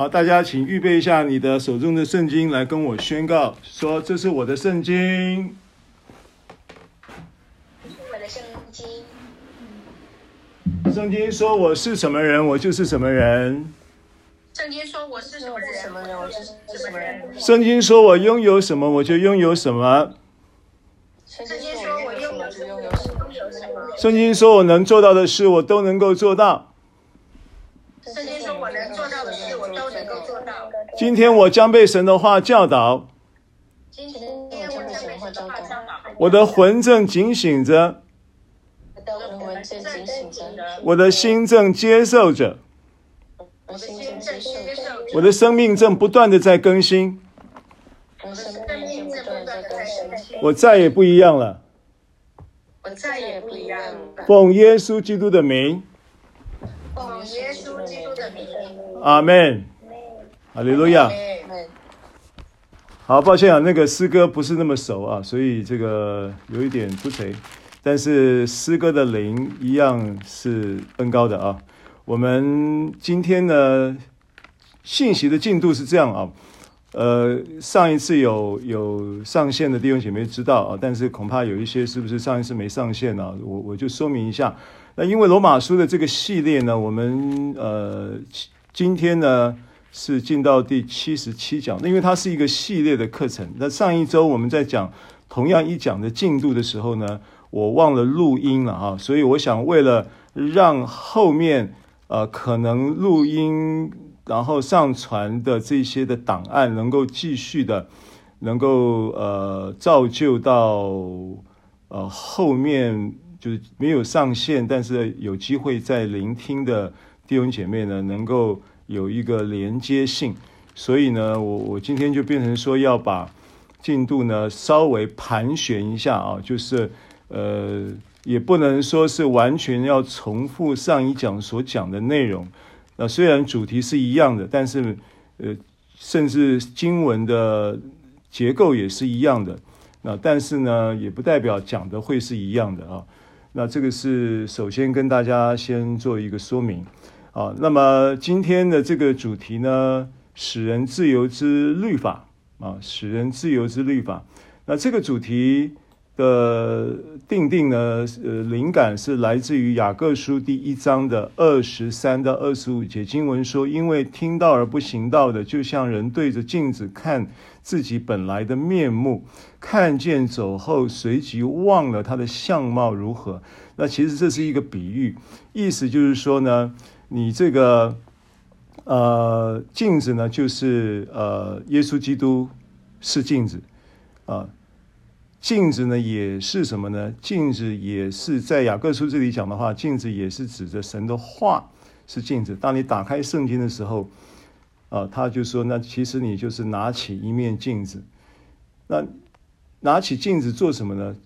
好，大家请预备一下你的手中的圣经，来跟我宣告说：“这是我的圣经。”我的圣经。圣经说我是什么人，我就是什么人。圣经说我是什么人，什么人我就是什么人。圣经说我拥有什么，我就拥有什么。圣经说我拥有什么，就拥有什么。圣经说我能做到的事，我都能够做到。圣经说我能做到的事，我都能够做到。今天我将被神的话教导。今天我将被神的话教导。我的魂正警醒着。我的魂正警醒着。我的心正接受着。我的心正接受着。我的生命正不断的在更新。我的生命正不断的在更新。我再也不一样了。我再也不一样了。奉耶稣基督的名。奉耶稣基督的名。阿门。哈利路亚。好，抱歉啊，那个诗歌不是那么熟啊，所以这个有一点不随。但是诗歌的灵一样是恩高的啊。我们今天呢，信息的进度是这样啊。呃，上一次有有上线的弟兄姐妹知道啊，但是恐怕有一些是不是上一次没上线呢？我我就说明一下。那因为罗马书的这个系列呢，我们呃今天呢。是进到第七十七讲，因为它是一个系列的课程。那上一周我们在讲同样一讲的进度的时候呢，我忘了录音了啊，所以我想为了让后面呃可能录音然后上传的这些的档案能够继续的能够呃造就到呃后面就是没有上线，但是有机会在聆听的弟兄姐妹呢能够。有一个连接性，所以呢，我我今天就变成说要把进度呢稍微盘旋一下啊，就是呃，也不能说是完全要重复上一讲所讲的内容。那虽然主题是一样的，但是呃，甚至经文的结构也是一样的。那但是呢，也不代表讲的会是一样的啊。那这个是首先跟大家先做一个说明。啊，那么今天的这个主题呢，使人自由之律法啊，使人自由之律法。那这个主题的定定呢，呃，灵感是来自于雅各书第一章的二十三到二十五节经文说：“因为听到而不行道的，就像人对着镜子看自己本来的面目，看见走后，随即忘了他的相貌如何。”那其实这是一个比喻，意思就是说呢。你这个呃镜子呢，就是呃耶稣基督是镜子啊，镜子呢也是什么呢？镜子也是在雅各书这里讲的话，镜子也是指着神的话是镜子。当你打开圣经的时候，啊，他就说，那其实你就是拿起一面镜子。那拿起镜子做什么呢？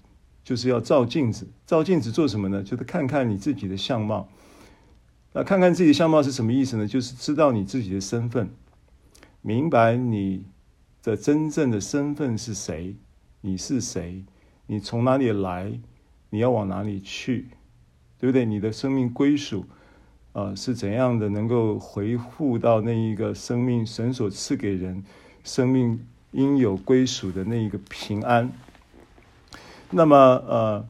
就是要照镜子。照镜子做什么呢？就是看看你自己的相貌。那看看自己的相貌是什么意思呢？就是知道你自己的身份，明白你的真正的身份是谁，你是谁，你从哪里来，你要往哪里去，对不对？你的生命归属啊、呃、是怎样的？能够回复到那一个生命神所赐给人生命应有归属的那一个平安。那么呃。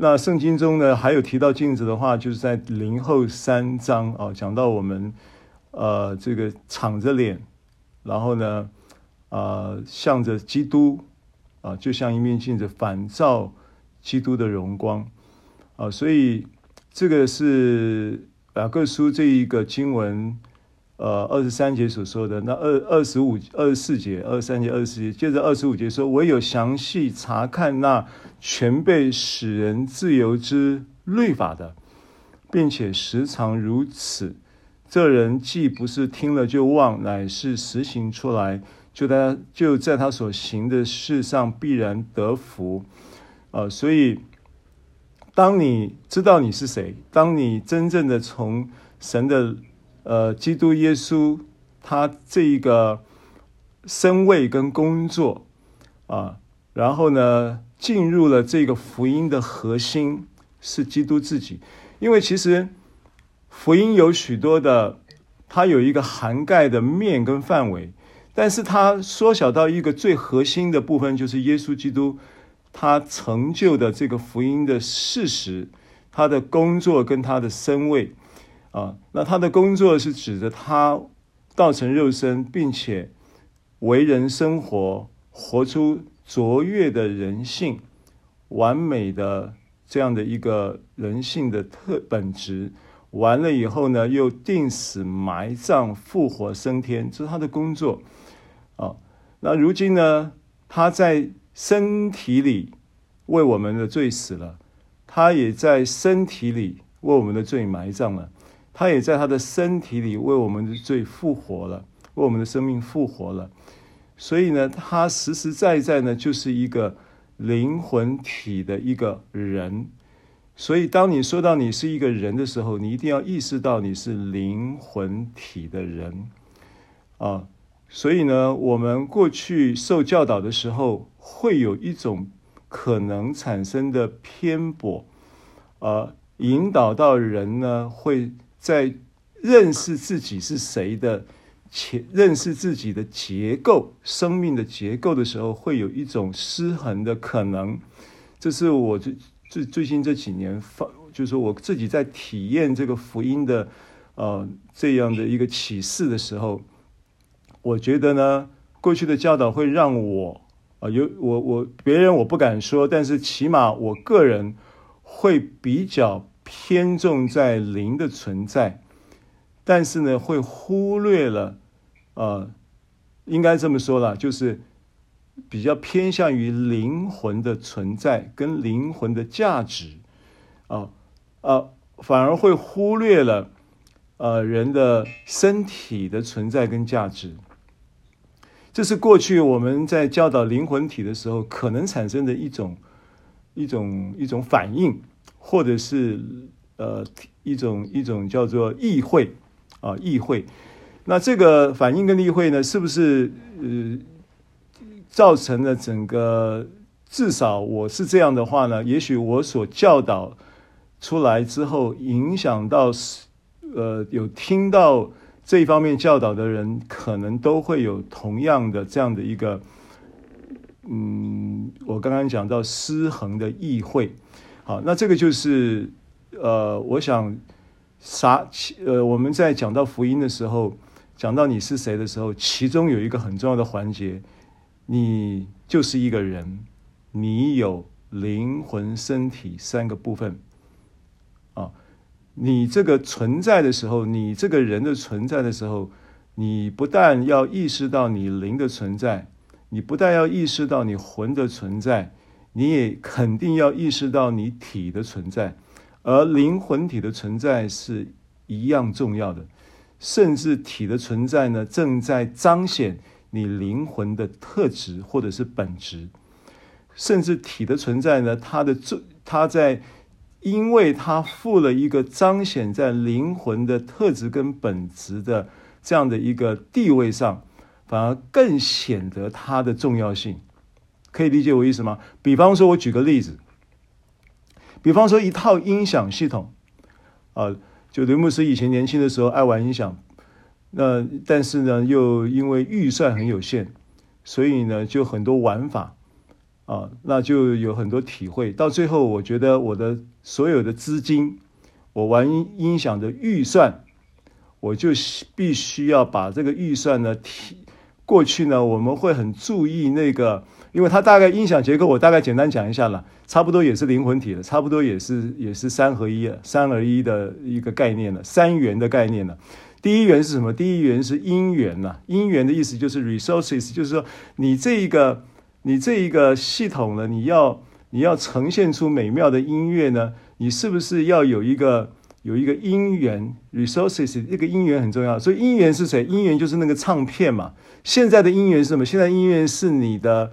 那圣经中呢，还有提到镜子的话，就是在林后三章啊，讲到我们呃这个敞着脸，然后呢，呃向着基督啊，就像一面镜子反照基督的荣光啊，所以这个是雅各书这一个经文。呃，二十三节所说的那二二十五、二十四节、二十三节、二十四节，接着二十五节说：“唯有详细查看那全被使人自由之律法的，并且时常如此，这人既不是听了就忘，乃是实行出来，就他就在他所行的事上必然得福。”呃，所以当你知道你是谁，当你真正的从神的。呃，基督耶稣他这一个身位跟工作啊，然后呢，进入了这个福音的核心是基督自己，因为其实福音有许多的它有一个涵盖的面跟范围，但是它缩小到一个最核心的部分，就是耶稣基督他成就的这个福音的事实，他的工作跟他的身位。啊，那他的工作是指着他道成肉身，并且为人生活，活出卓越的人性，完美的这样的一个人性的特本质。完了以后呢，又定死埋葬复活升天，这是他的工作啊。那如今呢，他在身体里为我们的罪死了，他也在身体里为我们的罪埋葬了，他也在他的身体里为我们的罪复活了，为我们的生命复活了。所以呢，他实实在在呢，就是一个灵魂体的一个人。所以，当你说到你是一个人的时候，你一定要意识到你是灵魂体的人啊。所以呢，我们过去受教导的时候，会有一种可能产生的偏颇，呃，引导到人呢会在认识自己是谁的，且认识自己的结构、生命的结构的时候，会有一种失衡的可能。这是我最。最最近这几年发，就是我自己在体验这个福音的，呃，这样的一个启示的时候，我觉得呢，过去的教导会让我，啊、有我我别人我不敢说，但是起码我个人会比较偏重在灵的存在，但是呢，会忽略了，呃，应该这么说了，就是。比较偏向于灵魂的存在跟灵魂的价值，啊啊，反而会忽略了呃人的身体的存在跟价值。这是过去我们在教导灵魂体的时候可能产生的一种一种一种反应，或者是呃一种一种叫做意会啊议会。那这个反应跟意会呢，是不是呃？造成了整个，至少我是这样的话呢，也许我所教导出来之后，影响到呃有听到这一方面教导的人，可能都会有同样的这样的一个，嗯，我刚刚讲到失衡的议会。好，那这个就是呃，我想啥呃，我们在讲到福音的时候，讲到你是谁的时候，其中有一个很重要的环节。你就是一个人，你有灵魂、身体三个部分啊。你这个存在的时候，你这个人的存在的时候，你不但要意识到你灵的存在，你不但要意识到你魂的存在，你也肯定要意识到你体的存在。而灵魂体的存在是一样重要的，甚至体的存在呢，正在彰显。你灵魂的特质或者是本质，甚至体的存在呢？它的这，它在，因为它负了一个彰显在灵魂的特质跟本质的这样的一个地位上，反而更显得它的重要性。可以理解我意思吗？比方说，我举个例子，比方说一套音响系统，啊，就雷牧师以前年轻的时候爱玩音响。那但是呢，又因为预算很有限，所以呢，就很多玩法啊，那就有很多体会。到最后，我觉得我的所有的资金，我玩音响的预算，我就必须要把这个预算呢提过去呢。我们会很注意那个，因为它大概音响结构，我大概简单讲一下了，差不多也是灵魂体了，差不多也是也是三合一，三而一的一个概念了，三元的概念了。第一元是什么？第一元是音源呐。音源的意思就是 resources，就是说你这一个你这一个系统呢，你要你要呈现出美妙的音乐呢，你是不是要有一个有一个音源 resources？这个音源很重要。所以音源是谁？音源就是那个唱片嘛。现在的音源是什么？现在音源是你的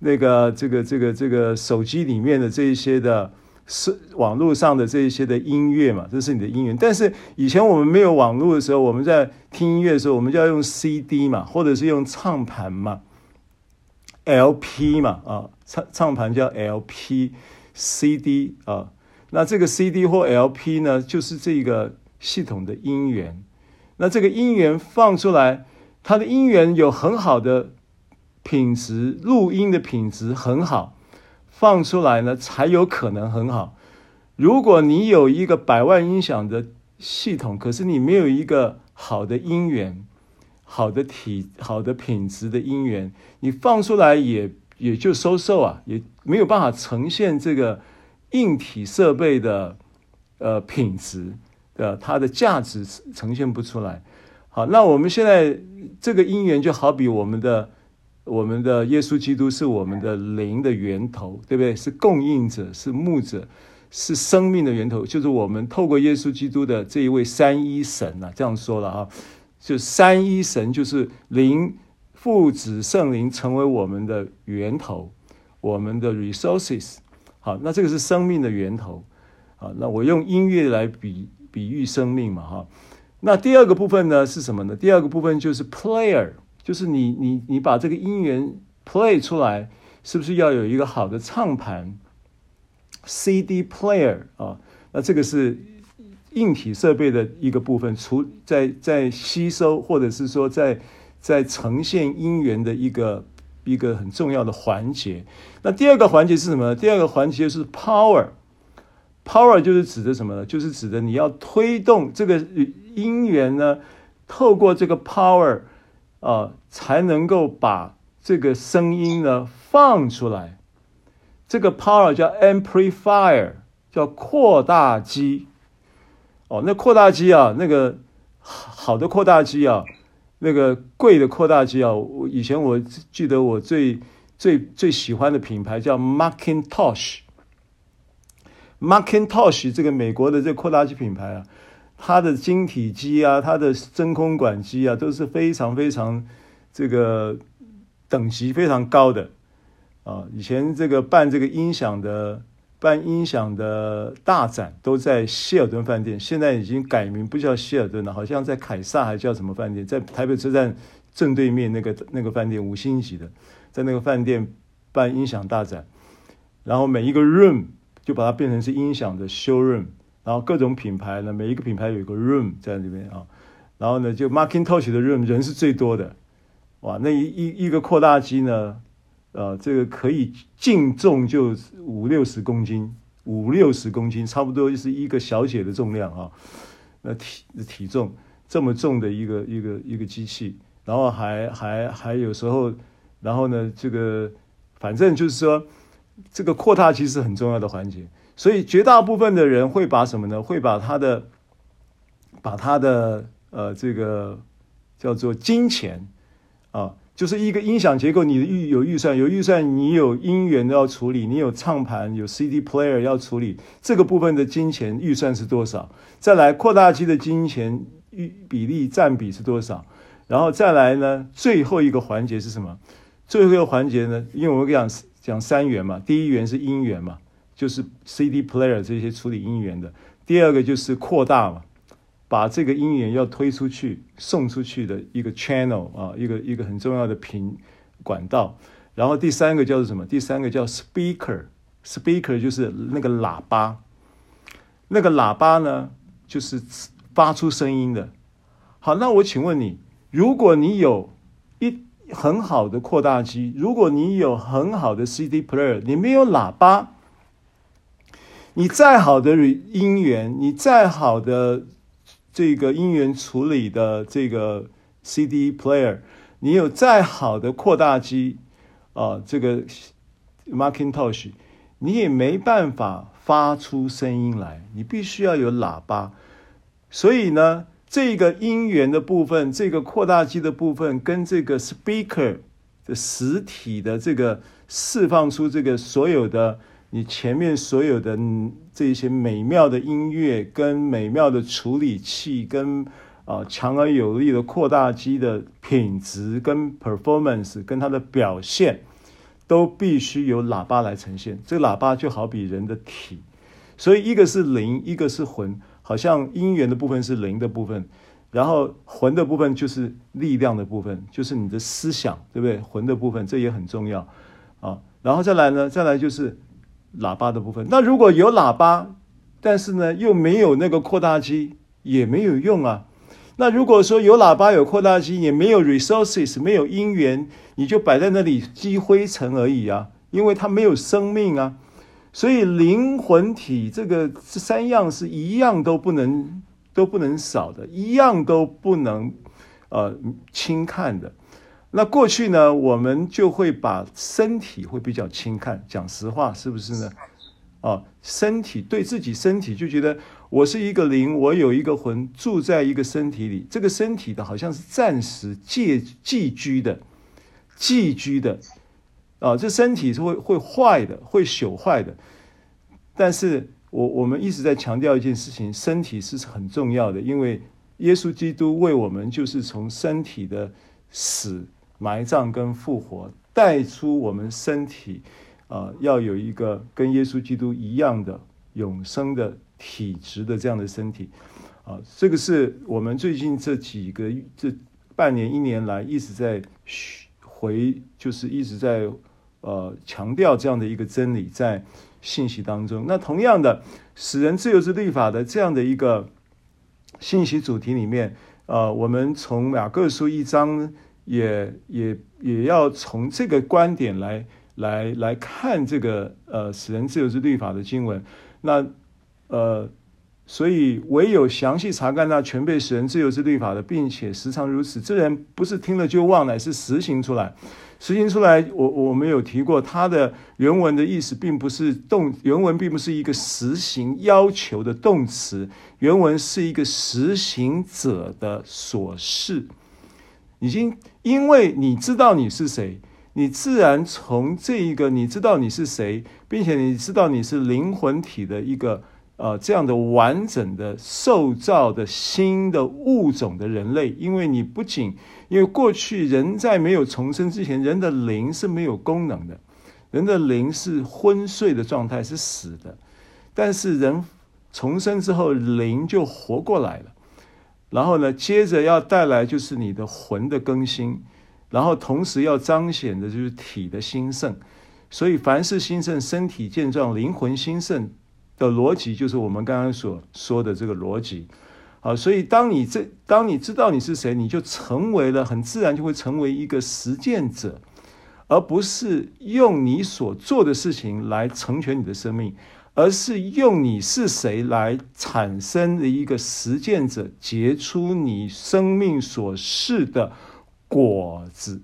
那个这个这个这个手机里面的这一些的。是网络上的这一些的音乐嘛，这是你的音源。但是以前我们没有网络的时候，我们在听音乐的时候，我们就要用 CD 嘛，或者是用唱盘嘛，LP 嘛，啊，唱唱盘叫 LP，CD 啊，那这个 CD 或 LP 呢，就是这个系统的音源。那这个音源放出来，它的音源有很好的品质，录音的品质很好，放出来呢才有可能很好。如果你有一个百万音响的系统，可是你没有一个好的音源，好的体、好的品质的音源，你放出来也也就收受啊，也没有办法呈现这个硬体设备的呃品质。呃，它的价值呈现不出来。好，那我们现在这个因缘就好比我们的我们的耶稣基督是我们的灵的源头，对不对？是供应者，是牧者，是生命的源头。就是我们透过耶稣基督的这一位三一神啊，这样说了啊，就三一神就是灵、父、子、圣灵成为我们的源头，我们的 resources。好，那这个是生命的源头。好，那我用音乐来比。比喻生命嘛，哈，那第二个部分呢是什么呢？第二个部分就是 player，就是你你你把这个音源 play 出来，是不是要有一个好的唱盘，CD player 啊？那这个是硬体设备的一个部分，除在在吸收或者是说在在呈现音源的一个一个很重要的环节。那第二个环节是什么呢？第二个环节是 power。Power 就是指的什么呢？就是指的你要推动这个音源呢，透过这个 power、呃，才能够把这个声音呢放出来。这个 power 叫 amplifier，叫扩大机。哦，那扩大机啊，那个好的扩大机啊，那个贵的扩大机啊，我以前我记得我最最最喜欢的品牌叫 Macintosh。Macintosh 这个美国的这个扩大机品牌啊，它的晶体机啊，它的真空管机啊，都是非常非常这个等级非常高的啊。以前这个办这个音响的办音响的大展都在希尔顿饭店，现在已经改名不叫希尔顿了，好像在凯撒还叫什么饭店，在台北车站正对面那个那个饭店五星级的，在那个饭店办音响大展，然后每一个 room。就把它变成是音响的 showroom，然后各种品牌呢，每一个品牌有一个 room 在里面啊，然后呢，就 Macintosh 的 room 人是最多的，哇，那一一一个扩大机呢，呃，这个可以净重就五六十公斤，五六十公斤，差不多就是一个小姐的重量啊，那体体重这么重的一个一个一个机器，然后还还还有时候，然后呢，这个反正就是说。这个扩大机是很重要的环节，所以绝大部分的人会把什么呢？会把他的，把他的呃这个叫做金钱啊，就是一个音响结构，你的预有预算，有预算，你有音源要处理，你有唱盘，有 CD player 要处理，这个部分的金钱预算是多少？再来扩大机的金钱预比例占比是多少？然后再来呢，最后一个环节是什么？最后一个环节呢，因为我跟你讲。讲三元嘛，第一元是音源嘛，就是 CD player 这些处理音源的；第二个就是扩大嘛，把这个音源要推出去、送出去的一个 channel 啊，一个一个很重要的频管道。然后第三个叫做什么？第三个叫 speaker，speaker 就是那个喇叭，那个喇叭呢，就是发出声音的。好，那我请问你，如果你有一很好的扩大机，如果你有很好的 CD player，你没有喇叭，你再好的音源，你再好的这个音源处理的这个 CD player，你有再好的扩大机啊，这个 Macintosh，你也没办法发出声音来，你必须要有喇叭，所以呢。这个音源的部分，这个扩大机的部分，跟这个 speaker 的实体的这个释放出这个所有的你前面所有的这些美妙的音乐，跟美妙的处理器，跟啊强而有力的扩大机的品质跟 performance，跟它的表现，都必须由喇叭来呈现。这个喇叭就好比人的体，所以一个是灵，一个是魂。好像音源的部分是灵的部分，然后魂的部分就是力量的部分，就是你的思想，对不对？魂的部分这也很重要啊。然后再来呢，再来就是喇叭的部分。那如果有喇叭，但是呢又没有那个扩大机，也没有用啊。那如果说有喇叭、有扩大机，也没有 resources，没有因缘，你就摆在那里积灰尘而已啊，因为它没有生命啊。所以灵魂体这个这三样是一样都不能都不能少的，一样都不能呃轻看的。那过去呢，我们就会把身体会比较轻看，讲实话是不是呢？啊，身体对自己身体就觉得我是一个灵，我有一个魂住在一个身体里，这个身体的好像是暂时借寄居的，寄居的。啊，这身体是会会坏的，会朽坏的。但是我我们一直在强调一件事情，身体是很重要的，因为耶稣基督为我们就是从身体的死、埋葬跟复活带出我们身体，啊、要有一个跟耶稣基督一样的永生的体质的这样的身体，啊、这个是我们最近这几个这半年一年来一直在回，就是一直在。呃，强调这样的一个真理在信息当中。那同样的，使人自由之律法的这样的一个信息主题里面，呃，我们从雅各书一章也也也要从这个观点来来来看这个呃使人自由之律法的经文。那呃，所以唯有详细查看那全被使人自由之律法的，并且时常如此，这人不是听了就忘，乃是实行出来。实行出来，我我们有提过，它的原文的意思并不是动，原文并不是一个实行要求的动词，原文是一个实行者的所示。已经因为你知道你是谁，你自然从这一个你知道你是谁，并且你知道你是灵魂体的一个呃这样的完整的受造的新的物种的人类，因为你不仅。因为过去人在没有重生之前，人的灵是没有功能的，人的灵是昏睡的状态，是死的。但是人重生之后，灵就活过来了。然后呢，接着要带来就是你的魂的更新，然后同时要彰显的就是体的兴盛。所以凡事兴盛，身体健壮，灵魂兴盛的逻辑，就是我们刚刚所说的这个逻辑。好，所以当你这当你知道你是谁，你就成为了很自然就会成为一个实践者，而不是用你所做的事情来成全你的生命，而是用你是谁来产生的一个实践者，结出你生命所示的果子。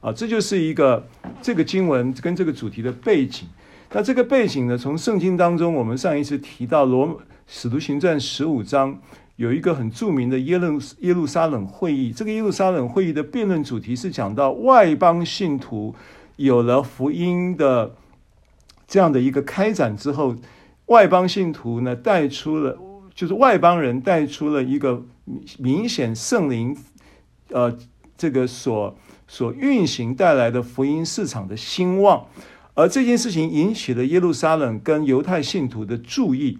啊，这就是一个这个经文跟这个主题的背景。那这个背景呢，从圣经当中，我们上一次提到罗使徒行传十五章。有一个很著名的耶路耶路撒冷会议，这个耶路撒冷会议的辩论主题是讲到外邦信徒有了福音的这样的一个开展之后，外邦信徒呢带出了，就是外邦人带出了一个明显圣灵，呃，这个所所运行带来的福音市场的兴旺，而这件事情引起了耶路撒冷跟犹太信徒的注意。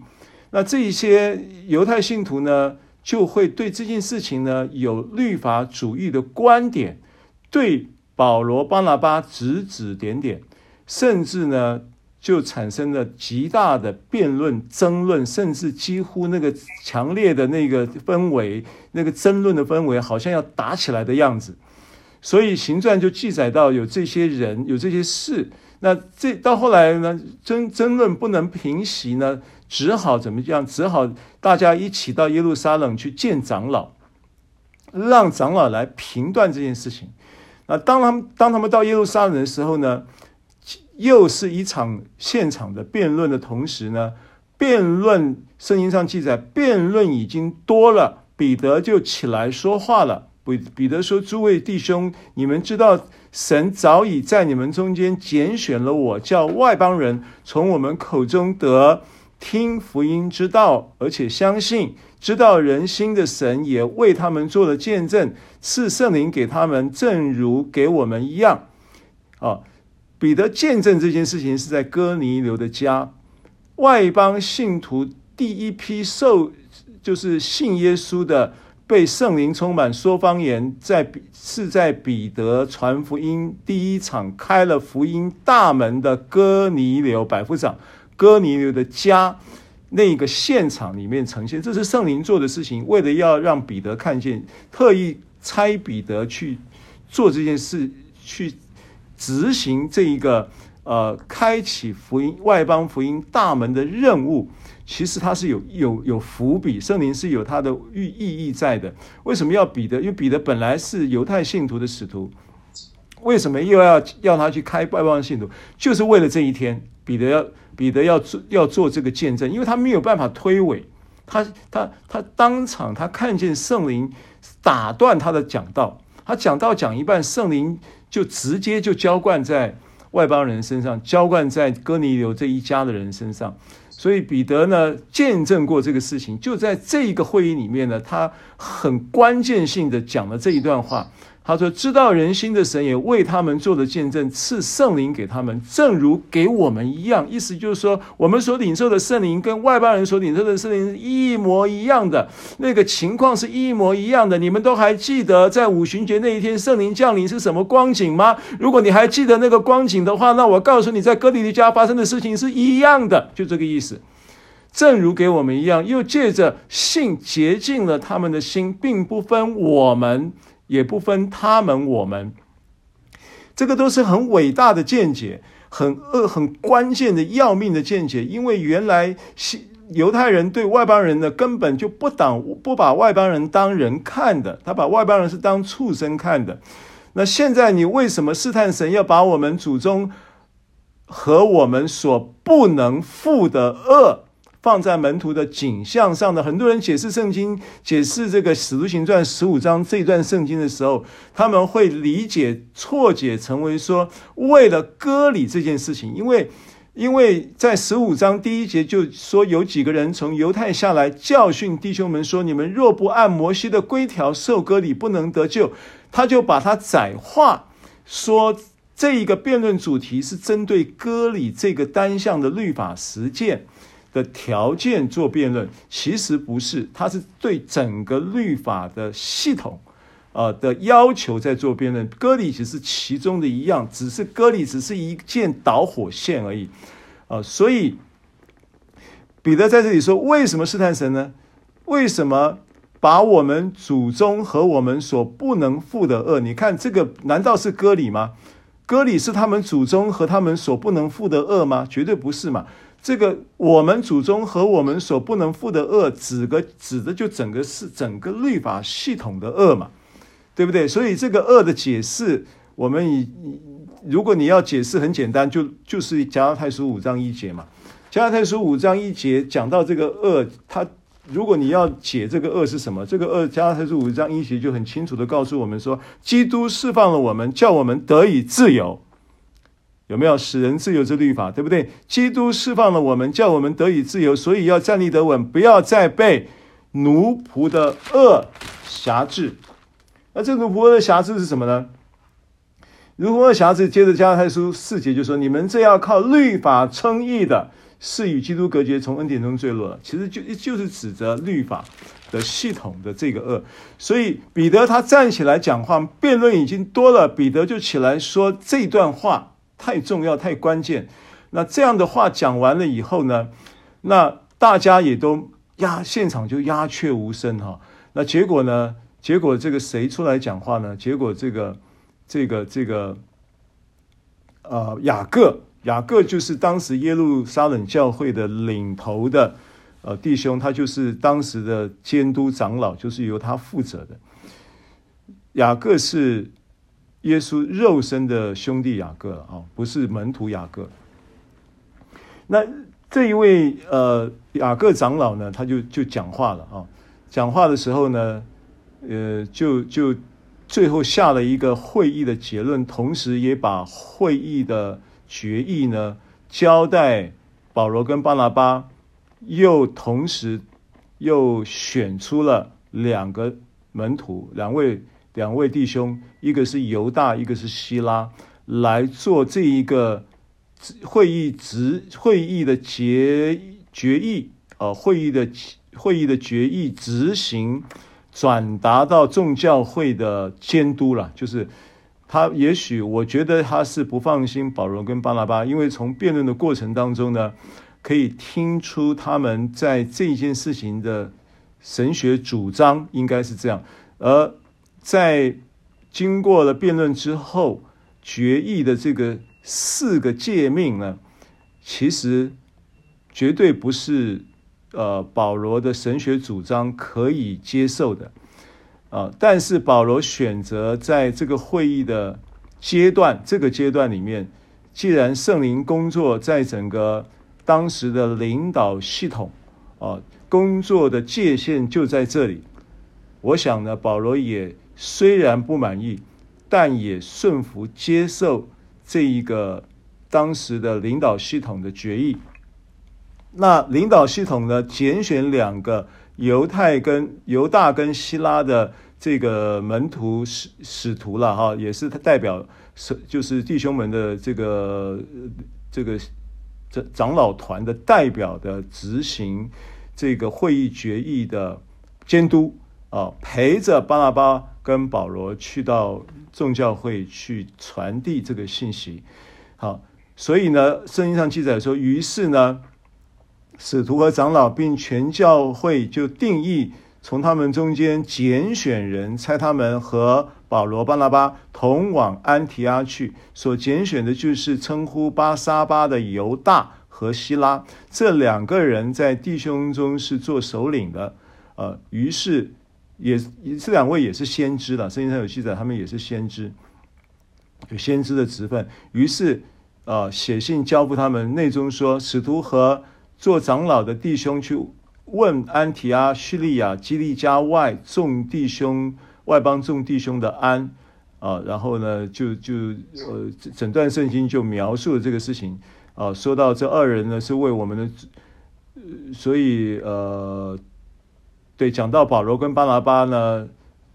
那这一些犹太信徒呢，就会对这件事情呢有律法主义的观点，对保罗、巴拿巴指指点点，甚至呢就产生了极大的辩论、争论，甚至几乎那个强烈的那个氛围、那个争论的氛围，好像要打起来的样子。所以行传就记载到有这些人，有这些事。那这到后来呢，争争论不能平息呢。只好怎么样？只好大家一起到耶路撒冷去见长老，让长老来评断这件事情。那当他们当他们到耶路撒冷的时候呢，又是一场现场的辩论的同时呢，辩论圣经上记载，辩论已经多了，彼得就起来说话了。彼彼得说：“诸位弟兄，你们知道神早已在你们中间拣选了我，叫外邦人从我们口中得。”听福音之道，而且相信知道人心的神也为他们做了见证，赐圣灵给他们，正如给我们一样。啊，彼得见证这件事情是在哥尼流的家，外邦信徒第一批受就是信耶稣的，被圣灵充满说方言，在是在彼得传福音第一场开了福音大门的哥尼流百夫长。哥尼流的家，那个现场里面呈现，这是圣灵做的事情，为了要让彼得看见，特意差彼得去做这件事，去执行这一个呃开启福音外邦福音大门的任务。其实他是有有有伏笔，圣灵是有他的寓意义在的。为什么要彼得？因为彼得本来是犹太信徒的使徒，为什么又要要他去开外邦信徒？就是为了这一天，彼得要。彼得要做要做这个见证，因为他没有办法推诿，他他他当场他看见圣灵打断他的讲道，他讲到讲一半，圣灵就直接就浇灌在外邦人身上，浇灌在哥尼流这一家的人身上，所以彼得呢见证过这个事情，就在这一个会议里面呢，他很关键性的讲了这一段话。他说：“知道人心的神也为他们做了见证，赐圣灵给他们，正如给我们一样。意思就是说，我们所领受的圣灵跟外邦人所领受的圣灵是一模一样的，那个情况是一模一样的。你们都还记得在五旬节那一天圣灵降临是什么光景吗？如果你还记得那个光景的话，那我告诉你，在哥尼家发生的事情是一样的，就这个意思。正如给我们一样，又借着信洁净了他们的心，并不分我们。”也不分他们我们，这个都是很伟大的见解，很恶很关键的要命的见解。因为原来犹太人对外邦人呢，根本就不当不把外邦人当人看的，他把外邦人是当畜生看的。那现在你为什么试探神要把我们祖宗和我们所不能负的恶？放在门徒的景象上的很多人解释圣经，解释这个《使徒行传》十五章这段圣经的时候，他们会理解错解成为说，为了割礼这件事情，因为因为在十五章第一节就说有几个人从犹太下来教训弟兄们说，你们若不按摩西的规条受割礼，不能得救。他就把它窄化，说这一个辩论主题是针对割礼这个单项的律法实践的条件做辩论，其实不是，他是对整个律法的系统，呃的要求在做辩论。割礼只是其中的一样，只是割礼只是一件导火线而已，啊、所以彼得在这里说，为什么试探神呢？为什么把我们祖宗和我们所不能负的恶？你看这个难道是割礼吗？割礼是他们祖宗和他们所不能负的恶吗？绝对不是嘛。这个我们祖宗和我们所不能负的恶，指个指的就整个是整个律法系统的恶嘛，对不对？所以这个恶的解释，我们以如果你要解释很简单，就就是加拉太书五章一节嘛。加拉太书五章一节讲到这个恶，它如果你要解这个恶是什么，这个恶加拉太书五章一节就很清楚地告诉我们说，基督释放了我们，叫我们得以自由。有没有使人自由之律法？对不对？基督释放了我们，叫我们得以自由，所以要站立得稳，不要再被奴仆的恶挟制。那这奴仆的挟制是什么呢？奴仆的挟制，接着加太书四节就说：你们这要靠律法称义的，是与基督隔绝，从恩典中坠落了。其实就就是指着律法的系统的这个恶。所以彼得他站起来讲话，辩论已经多了，彼得就起来说这段话。太重要，太关键。那这样的话讲完了以后呢，那大家也都鸦，现场就鸦雀无声哈。那结果呢？结果这个谁出来讲话呢？结果这个这个这个呃雅各，雅各就是当时耶路撒冷教会的领头的呃弟兄，他就是当时的监督长老，就是由他负责的。雅各是。耶稣肉身的兄弟雅各啊，不是门徒雅各。那这一位呃雅各长老呢，他就就讲话了啊。讲话的时候呢，呃，就就最后下了一个会议的结论，同时也把会议的决议呢交代保罗跟巴拿巴，又同时又选出了两个门徒，两位。两位弟兄，一个是犹大，一个是希拉，来做这一个会议执会议的决决议，呃，会议的会议的决议执行转达到众教会的监督了。就是他，也许我觉得他是不放心保罗跟巴拿巴，因为从辩论的过程当中呢，可以听出他们在这件事情的神学主张应该是这样，而在经过了辩论之后，决议的这个四个诫命呢，其实绝对不是呃保罗的神学主张可以接受的啊，但是保罗选择在这个会议的阶段，这个阶段里面，既然圣灵工作在整个。当时的领导系统，啊，工作的界限就在这里。我想呢，保罗也虽然不满意，但也顺服接受这一个当时的领导系统的决议。那领导系统呢，拣选两个犹太跟犹大跟希拉的这个门徒使使徒了哈，也是他代表是就是弟兄们的这个这个。这长老团的代表的执行这个会议决议的监督啊，陪着巴拿巴跟保罗去到众教会去传递这个信息。好，所以呢，圣经上记载说，于是呢，使徒和长老并全教会就定义从他们中间拣选人，差他们和。保罗、巴拉巴同往安提阿去，所拣选的就是称呼巴沙巴的犹大和希拉这两个人，在弟兄中是做首领的。呃，于是也这两位也是先知了，圣经上有记载，他们也是先知，有先知的职分。于是，呃，写信交付他们，内中说，使徒和做长老的弟兄去问安提阿、叙利亚、基利加外众弟兄。外邦众弟兄的安啊，然后呢，就就呃，整段圣经就描述了这个事情啊。说到这二人呢，是为我们的，所以呃，对，讲到保罗跟巴拿巴呢，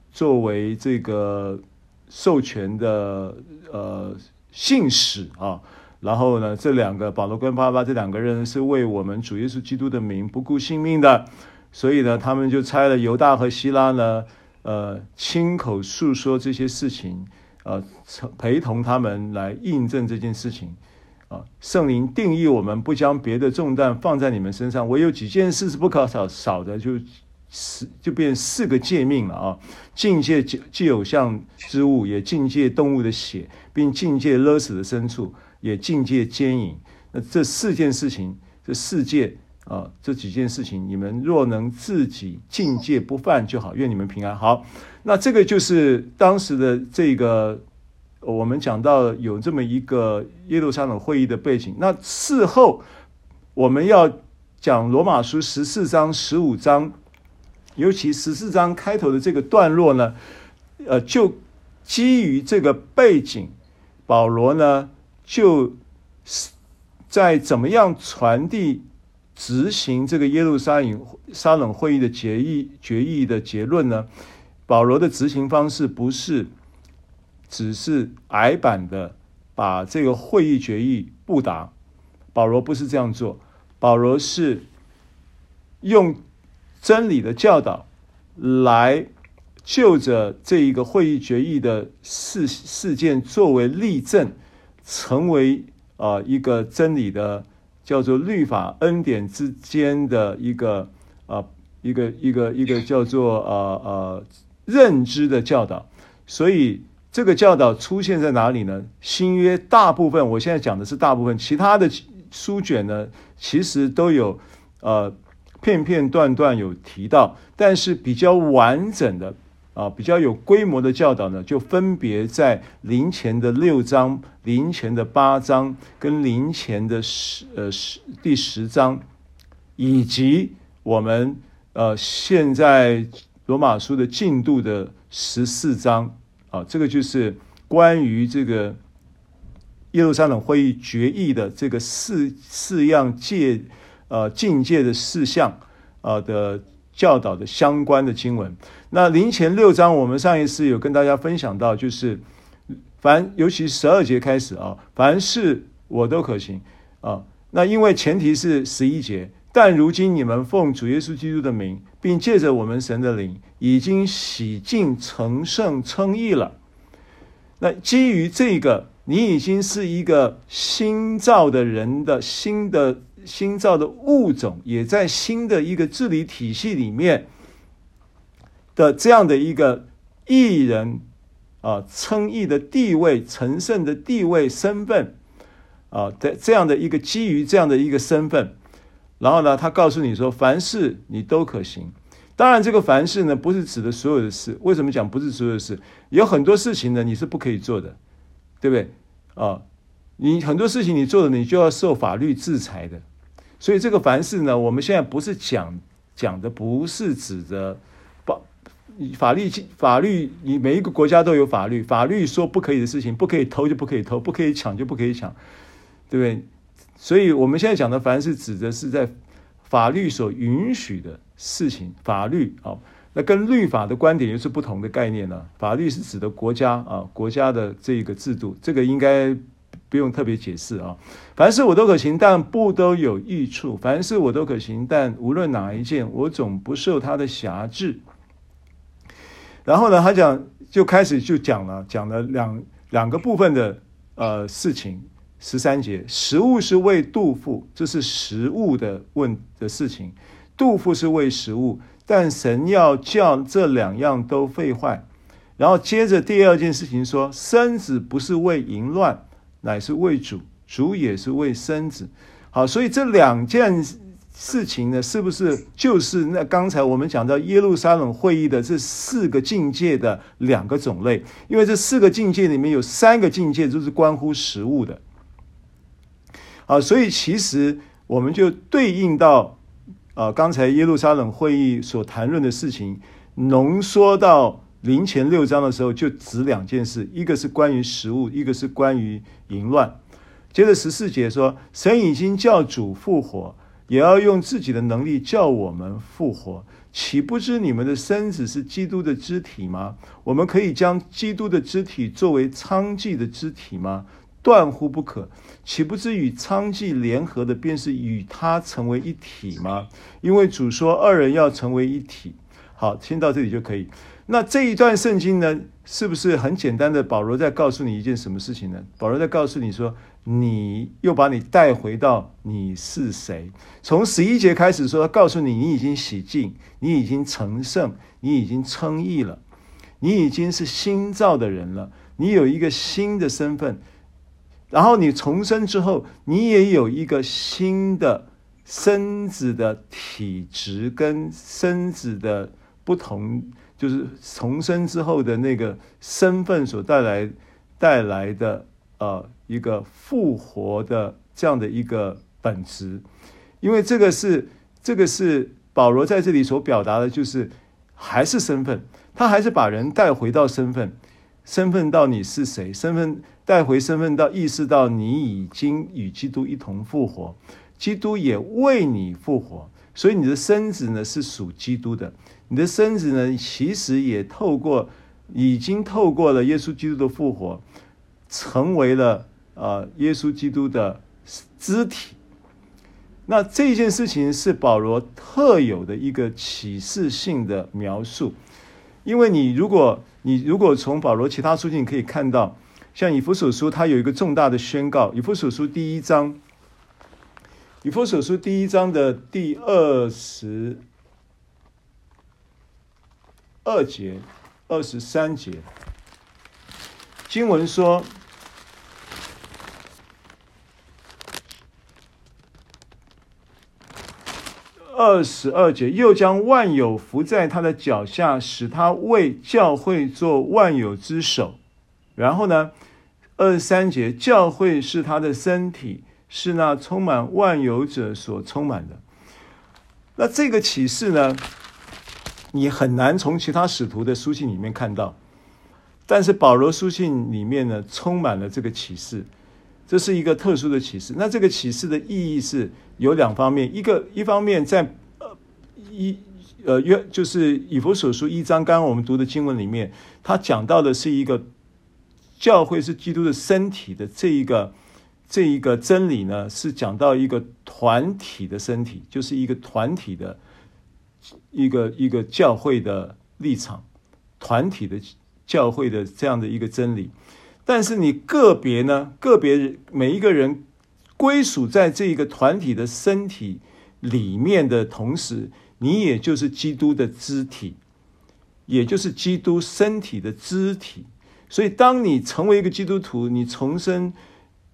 作为这个授权的呃信使啊，然后呢，这两个保罗跟巴拿巴这两个人是为我们主耶稣基督的名不顾性命的，所以呢，他们就差了犹大和希拉呢。呃，亲口诉说这些事情，呃，陪同他们来印证这件事情，啊、圣灵定义我们不将别的重担放在你们身上，唯有几件事是不可少少的，就四就变四个诫命了啊，禁戒祭偶像之物，也禁戒动物的血，并禁戒勒死的牲畜，也禁戒奸淫。那这四件事情，这四界。啊，这几件事情，你们若能自己禁戒不犯就好，愿你们平安。好，那这个就是当时的这个，我们讲到有这么一个耶路撒冷会议的背景。那事后我们要讲罗马书十四章、十五章，尤其十四章开头的这个段落呢，呃，就基于这个背景，保罗呢就是在怎么样传递。执行这个耶路撒冷撒冷会议的决议决议的结论呢？保罗的执行方式不是只是矮板的把这个会议决议布达，保罗不是这样做，保罗是用真理的教导来就着这一个会议决议的事事件作为例证，成为啊、呃、一个真理的。叫做律法恩典之间的一个啊、呃，一个一个一个叫做呃呃认知的教导，所以这个教导出现在哪里呢？新约大部分，我现在讲的是大部分，其他的书卷呢，其实都有呃片片段段有提到，但是比较完整的。啊，比较有规模的教导呢，就分别在林前的六章、林前的八章跟林前的十呃十第十章，以及我们呃现在罗马书的进度的十四章啊，这个就是关于这个耶路撒冷会议决议的这个四四样戒呃境界的事项啊的。教导的相关的经文，那林前六章，我们上一次有跟大家分享到，就是凡尤其十二节开始啊，凡事我都可行啊。那因为前提是十一节，但如今你们奉主耶稣基督的名，并借着我们神的灵，已经洗净、成圣、称义了。那基于这个，你已经是一个新造的人的新的。新造的物种，也在新的一个治理体系里面的这样的一个艺人啊，称义的地位、成圣的地位、身份啊的这样的一个基于这样的一个身份，然后呢，他告诉你说，凡事你都可行。当然，这个凡事呢，不是指的所有的事。为什么讲不是所有的事？有很多事情呢，你是不可以做的，对不对？啊。你很多事情你做了，你就要受法律制裁的。所以这个凡事呢，我们现在不是讲讲的，不是指的法法律法律，你每一个国家都有法律，法律说不可以的事情，不可以偷就不可以偷，不可以抢就不可以抢，对不对？所以我们现在讲的凡事，指的是在法律所允许的事情，法律啊，那跟律法的观点又是不同的概念呢。法律是指的国家啊，国家的这个制度，这个应该。不用特别解释啊，凡事我都可行，但不都有益处。凡事我都可行，但无论哪一件，我总不受他的辖制。然后呢，他讲就开始就讲了，讲了两两个部分的呃事情。十三节，食物是为肚腹，这是食物的问的事情。肚腹是为食物，但神要叫这两样都废坏。然后接着第二件事情说，身子不是为淫乱。乃是为主，主也是为身子。好，所以这两件事情呢，是不是就是那刚才我们讲到耶路撒冷会议的这四个境界的两个种类？因为这四个境界里面有三个境界都是关乎食物的。好，所以其实我们就对应到啊，刚才耶路撒冷会议所谈论的事情，浓缩到。林前六章的时候，就指两件事，一个是关于食物，一个是关于淫乱。接着十四节说，神已经叫主复活，也要用自己的能力叫我们复活。岂不知你们的身子是基督的肢体吗？我们可以将基督的肢体作为娼妓的肢体吗？断乎不可。岂不知与娼妓联合的，便是与他成为一体吗？因为主说，二人要成为一体。好，先到这里就可以。那这一段圣经呢，是不是很简单的？保罗在告诉你一件什么事情呢？保罗在告诉你说，你又把你带回到你是谁？从十一节开始说，告诉你，你已经洗净，你已经成圣，你已经称义了，你已经是新造的人了，你有一个新的身份。然后你重生之后，你也有一个新的身子的体质跟身子的不同。就是重生之后的那个身份所带来带来的呃一个复活的这样的一个本质，因为这个是这个是保罗在这里所表达的，就是还是身份，他还是把人带回到身份，身份到你是谁，身份带回身份到意识到你已经与基督一同复活，基督也为你复活，所以你的身子呢是属基督的。你的身子呢，其实也透过，已经透过了耶稣基督的复活，成为了呃耶稣基督的肢体。那这件事情是保罗特有的一个启示性的描述，因为你如果你如果从保罗其他书信可以看到，像以弗所书，它有一个重大的宣告，以弗所书第一章，以弗所书第一章的第二十。二节二十三节，经文说：“二十二节，又将万有伏在他的脚下，使他为教会做万有之首。”然后呢，二十三节，教会是他的身体，是那充满万有者所充满的。那这个启示呢？你很难从其他使徒的书信里面看到，但是保罗书信里面呢，充满了这个启示，这是一个特殊的启示。那这个启示的意义是有两方面，一个一方面在呃一呃约就是以弗所书一章，刚刚我们读的经文里面，他讲到的是一个教会是基督的身体的这一个这一个真理呢，是讲到一个团体的身体，就是一个团体的。一个一个教会的立场，团体的教会的这样的一个真理，但是你个别呢？个别每一个人归属在这一个团体的身体里面的同时，你也就是基督的肢体，也就是基督身体的肢体。所以，当你成为一个基督徒，你重生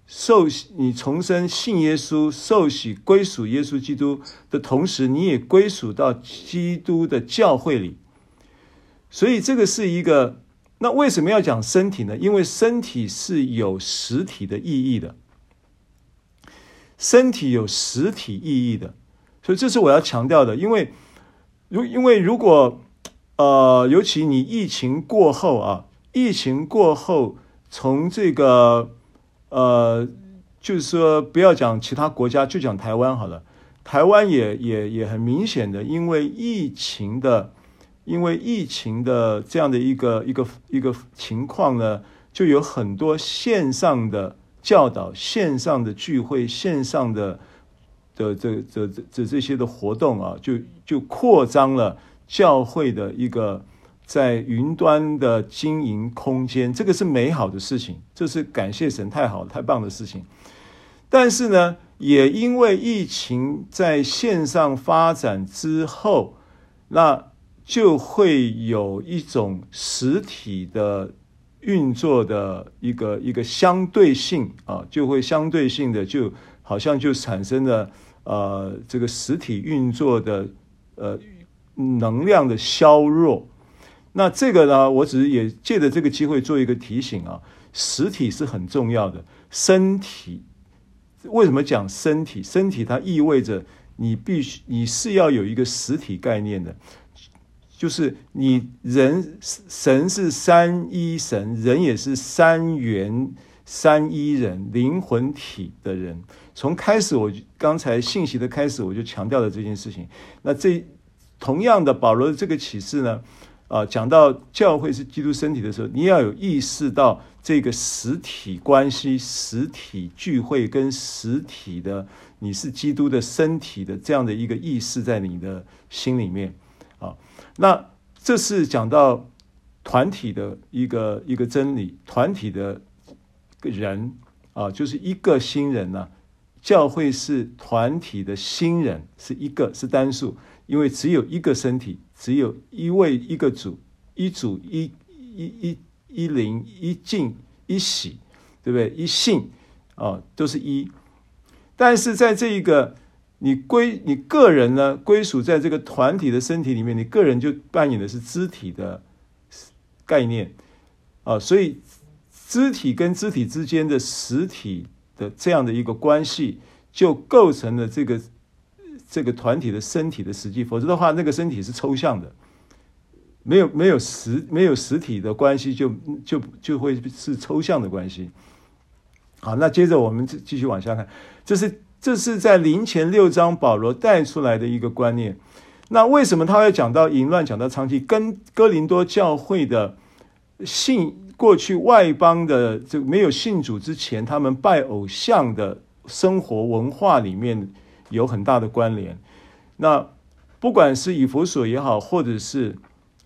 受你重生信耶稣、受洗归属耶稣基督的同时，你也归属到基督的教会里。所以，这个是一个。那为什么要讲身体呢？因为身体是有实体的意义的。身体有实体意义的，所以这是我要强调的。因为，如因为如果呃，尤其你疫情过后啊，疫情过后，从这个呃，就是说不要讲其他国家，就讲台湾好了。台湾也也也很明显的，因为疫情的，因为疫情的这样的一个一个一个情况呢，就有很多线上的。教导线上的聚会，线上的的这这这这这些的活动啊，就就扩张了教会的一个在云端的经营空间，这个是美好的事情，这是感谢神，太好，太棒的事情。但是呢，也因为疫情在线上发展之后，那就会有一种实体的。运作的一个一个相对性啊，就会相对性的，就好像就产生了呃这个实体运作的呃能量的削弱。那这个呢，我只是也借着这个机会做一个提醒啊，实体是很重要的。身体为什么讲身体？身体它意味着你必须你是要有一个实体概念的。就是你人神是三一神，人也是三元三一人灵魂体的人。从开始我刚才信息的开始我就强调了这件事情。那这同样的保罗的这个启示呢，啊，讲到教会是基督身体的时候，你要有意识到这个实体关系、实体聚会跟实体的你是基督的身体的这样的一个意识在你的心里面。啊那这是讲到团体的一个一个真理，团体的人啊，就是一个新人呢、教会是团体的新人，是一个是单数，因为只有一个身体，只有一位一个主，一主一一一一灵一浸一喜，对不对？一信啊，都是一。但是在这一个。你归你个人呢，归属在这个团体的身体里面，你个人就扮演的是肢体的概念啊，所以肢体跟肢体之间的实体的这样的一个关系，就构成了这个这个团体的身体的实际。否则的话，那个身体是抽象的，没有没有实没有实体的关系就，就就会是抽象的关系。好，那接着我们继续往下看，这是。这是在林前六章保罗带出来的一个观念。那为什么他会讲到淫乱，讲到娼妓，跟哥林多教会的信过去外邦的这没有信主之前，他们拜偶像的生活文化里面有很大的关联？那不管是以弗所也好，或者是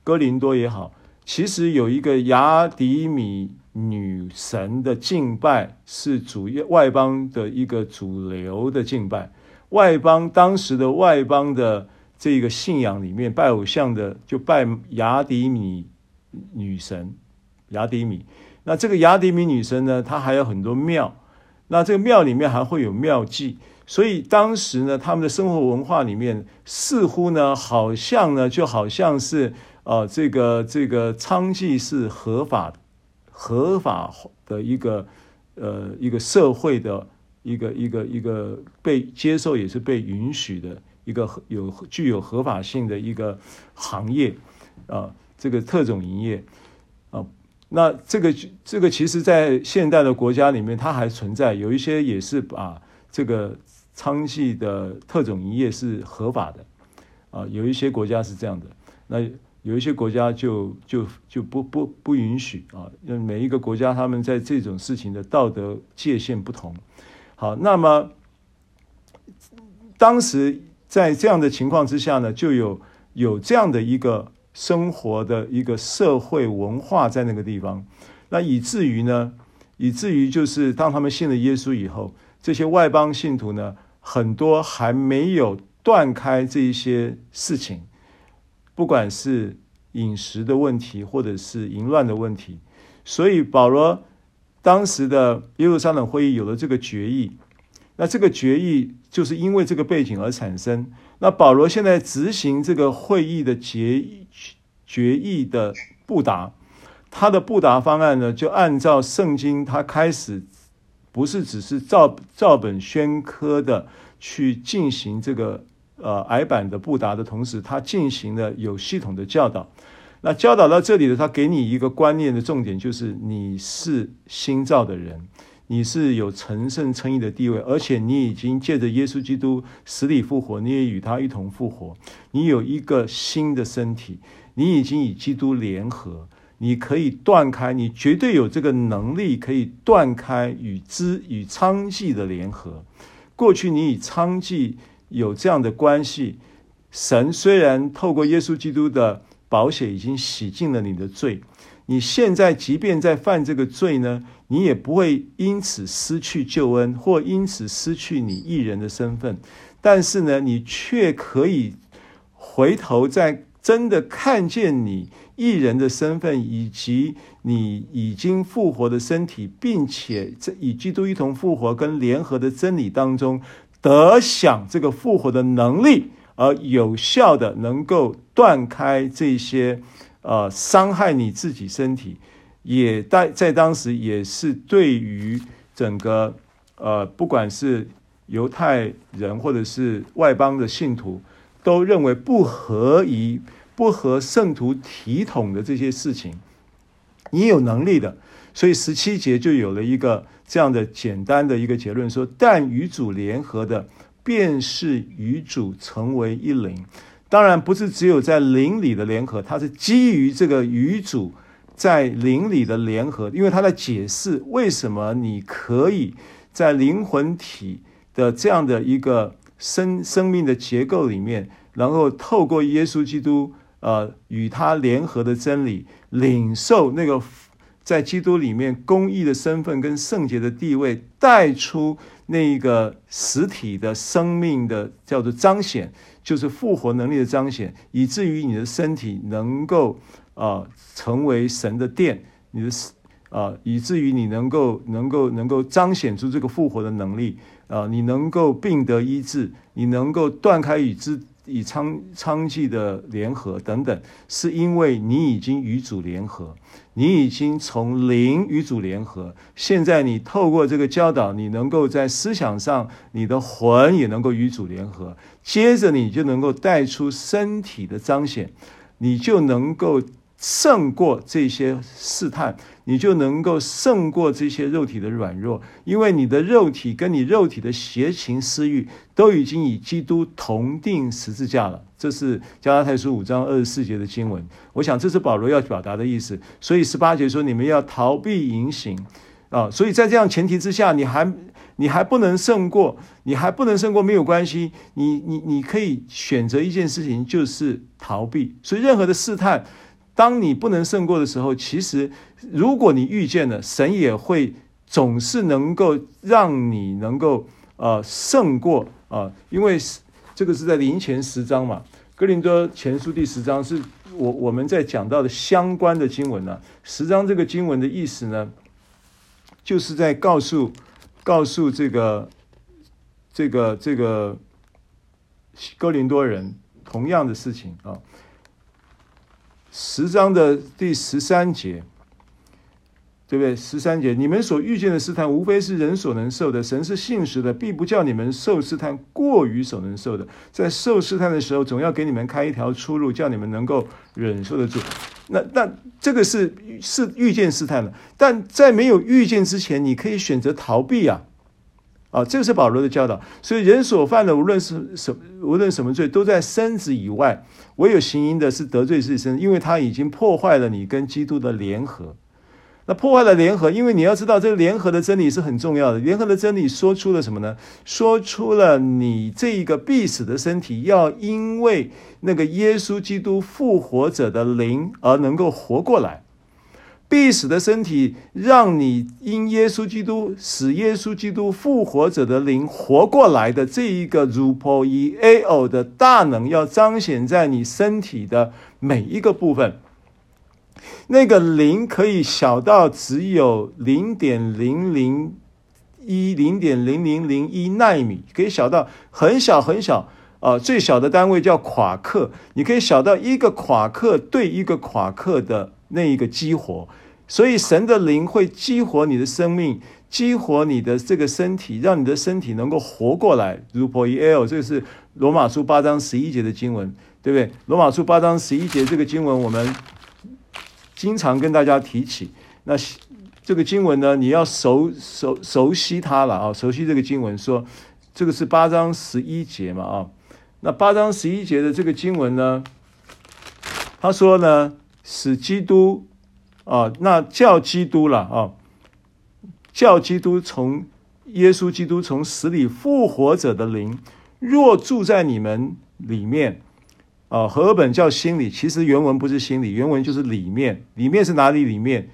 哥林多也好，其实有一个雅迪米。女神的敬拜是主要外邦的一个主流的敬拜，外邦当时的外邦的这个信仰里面拜偶像的就拜雅迪米女神，雅迪米。那这个雅迪米女神呢，她还有很多庙，那这个庙里面还会有庙祭，所以当时呢，他们的生活文化里面似乎呢，好像呢，就好像是呃，这个这个娼妓是合法。合法的一个呃一个社会的一个一个一个被接受也是被允许的一个有具有合法性的一个行业啊，这个特种营业啊，那这个这个其实在现代的国家里面它还存在，有一些也是把这个娼妓的特种营业是合法的啊，有一些国家是这样的那。有一些国家就就就不不不允许啊，因为每一个国家他们在这种事情的道德界限不同。好，那么当时在这样的情况之下呢，就有有这样的一个生活的一个社会文化在那个地方，那以至于呢，以至于就是当他们信了耶稣以后，这些外邦信徒呢，很多还没有断开这一些事情，不管是饮食的问题，或者是淫乱的问题，所以保罗当时的耶路撒冷会议有了这个决议。那这个决议就是因为这个背景而产生。那保罗现在执行这个会议的决决议的布达，他的布达方案呢，就按照圣经，他开始不是只是照照本宣科的去进行这个呃矮板的布达的同时，他进行了有系统的教导。那教导到这里的，他给你一个观念的重点，就是你是新造的人。你是有成圣称义的地位，而且你已经借着耶稣基督死里复活，你也与他一同复活。你有一个新的身体，你已经与基督联合，你可以断开，你绝对有这个能力可以断开与之与娼妓的联合。过去你与娼妓有这样的关系，神虽然透过耶稣基督的保险已经洗净了你的罪。你现在即便在犯这个罪呢，你也不会因此失去救恩，或因此失去你义人的身份。但是呢，你却可以回头再真的看见你义人的身份，以及你已经复活的身体，并且在与基督一同复活跟联合的真理当中，得享这个复活的能力，而有效的能够断开这些。呃，伤害你自己身体，也在在当时也是对于整个呃，不管是犹太人或者是外邦的信徒，都认为不合宜、不合圣徒体统的这些事情，你有能力的，所以十七节就有了一个这样的简单的一个结论说：但与主联合的，便是与主成为一灵。当然不是只有在灵里的联合，它是基于这个与主在灵里的联合，因为他在解释为什么你可以在灵魂体的这样的一个生生命的结构里面，然后透过耶稣基督呃与他联合的真理，领受那个在基督里面公义的身份跟圣洁的地位，带出那个实体的生命的叫做彰显。就是复活能力的彰显，以至于你的身体能够啊、成为神的殿，你的啊、以至于你能够能够能够彰显出这个复活的能力啊、你能够病得医治，你能够断开与之以娼娼妓的联合等等，是因为你已经与主联合。你已经从灵与主联合，现在你透过这个教导，你能够在思想上，你的魂也能够与主联合。接着你就能够带出身体的彰显，你就能够胜过这些试探，你就能够胜过这些肉体的软弱，因为你的肉体跟你肉体的邪情私欲都已经与基督同钉十字架了。这是加拉太书五章二十四节的经文，我想这是保罗要表达的意思。所以十八节说，你们要逃避淫行啊。所以在这样前提之下，你还你还不能胜过，你还不能胜过没有关系，你你你可以选择一件事情，就是逃避。所以任何的试探，当你不能胜过的时候，其实如果你遇见了，神也会总是能够让你能够呃胜过啊，因为。这个是在林前十章嘛，《哥林多前书》第十章是我我们在讲到的相关的经文呢、十章这个经文的意思呢，就是在告诉告诉这个这个这个哥林多人同样的事情啊。十章的第十三节。对不对？十三节，你们所遇见的试探，无非是人所能受的。神是信实的，必不叫你们受试探过于所能受的。在受试探的时候，总要给你们开一条出路，叫你们能够忍受得住。那那这个是是遇见试探了，但在没有遇见之前，你可以选择逃避啊！啊，这个是保罗的教导。所以人所犯的，无论是什无论什么罪，都在身子以外；唯有行淫的，是得罪自身，因为他已经破坏了你跟基督的联合。那破坏了联合，因为你要知道，这个联合的真理是很重要的。联合的真理说出了什么呢？说出了你这一个必死的身体，要因为那个耶稣基督复活者的灵而能够活过来。必死的身体，让你因耶稣基督使耶稣基督复活者的灵活过来的这一个 rupoieo 的大能，要彰显在你身体的每一个部分。那个灵可以小到只有零点零零一、零点零零零一纳米，可以小到很小很小啊、呃，最小的单位叫夸克，你可以小到一个夸克对一个夸克的。那一个激活，所以神的灵会激活你的生命，激活你的这个身体，让你的身体能够活过来。rupoieo，这个是罗马书八章十一节的经文，对不对？罗马书八章十一节这个经文，我们经常跟大家提起。那这个经文呢，你要熟熟熟悉它了啊，熟悉这个经文，说这个是八章十一节嘛啊。那八章十一节的这个经文呢，他说呢。使基督啊，那叫基督了啊，叫基督从耶稣基督从死里复活者的灵，若住在你们里面啊，和合本叫心里，其实原文不是心里，原文就是里面。里面是哪里？里面，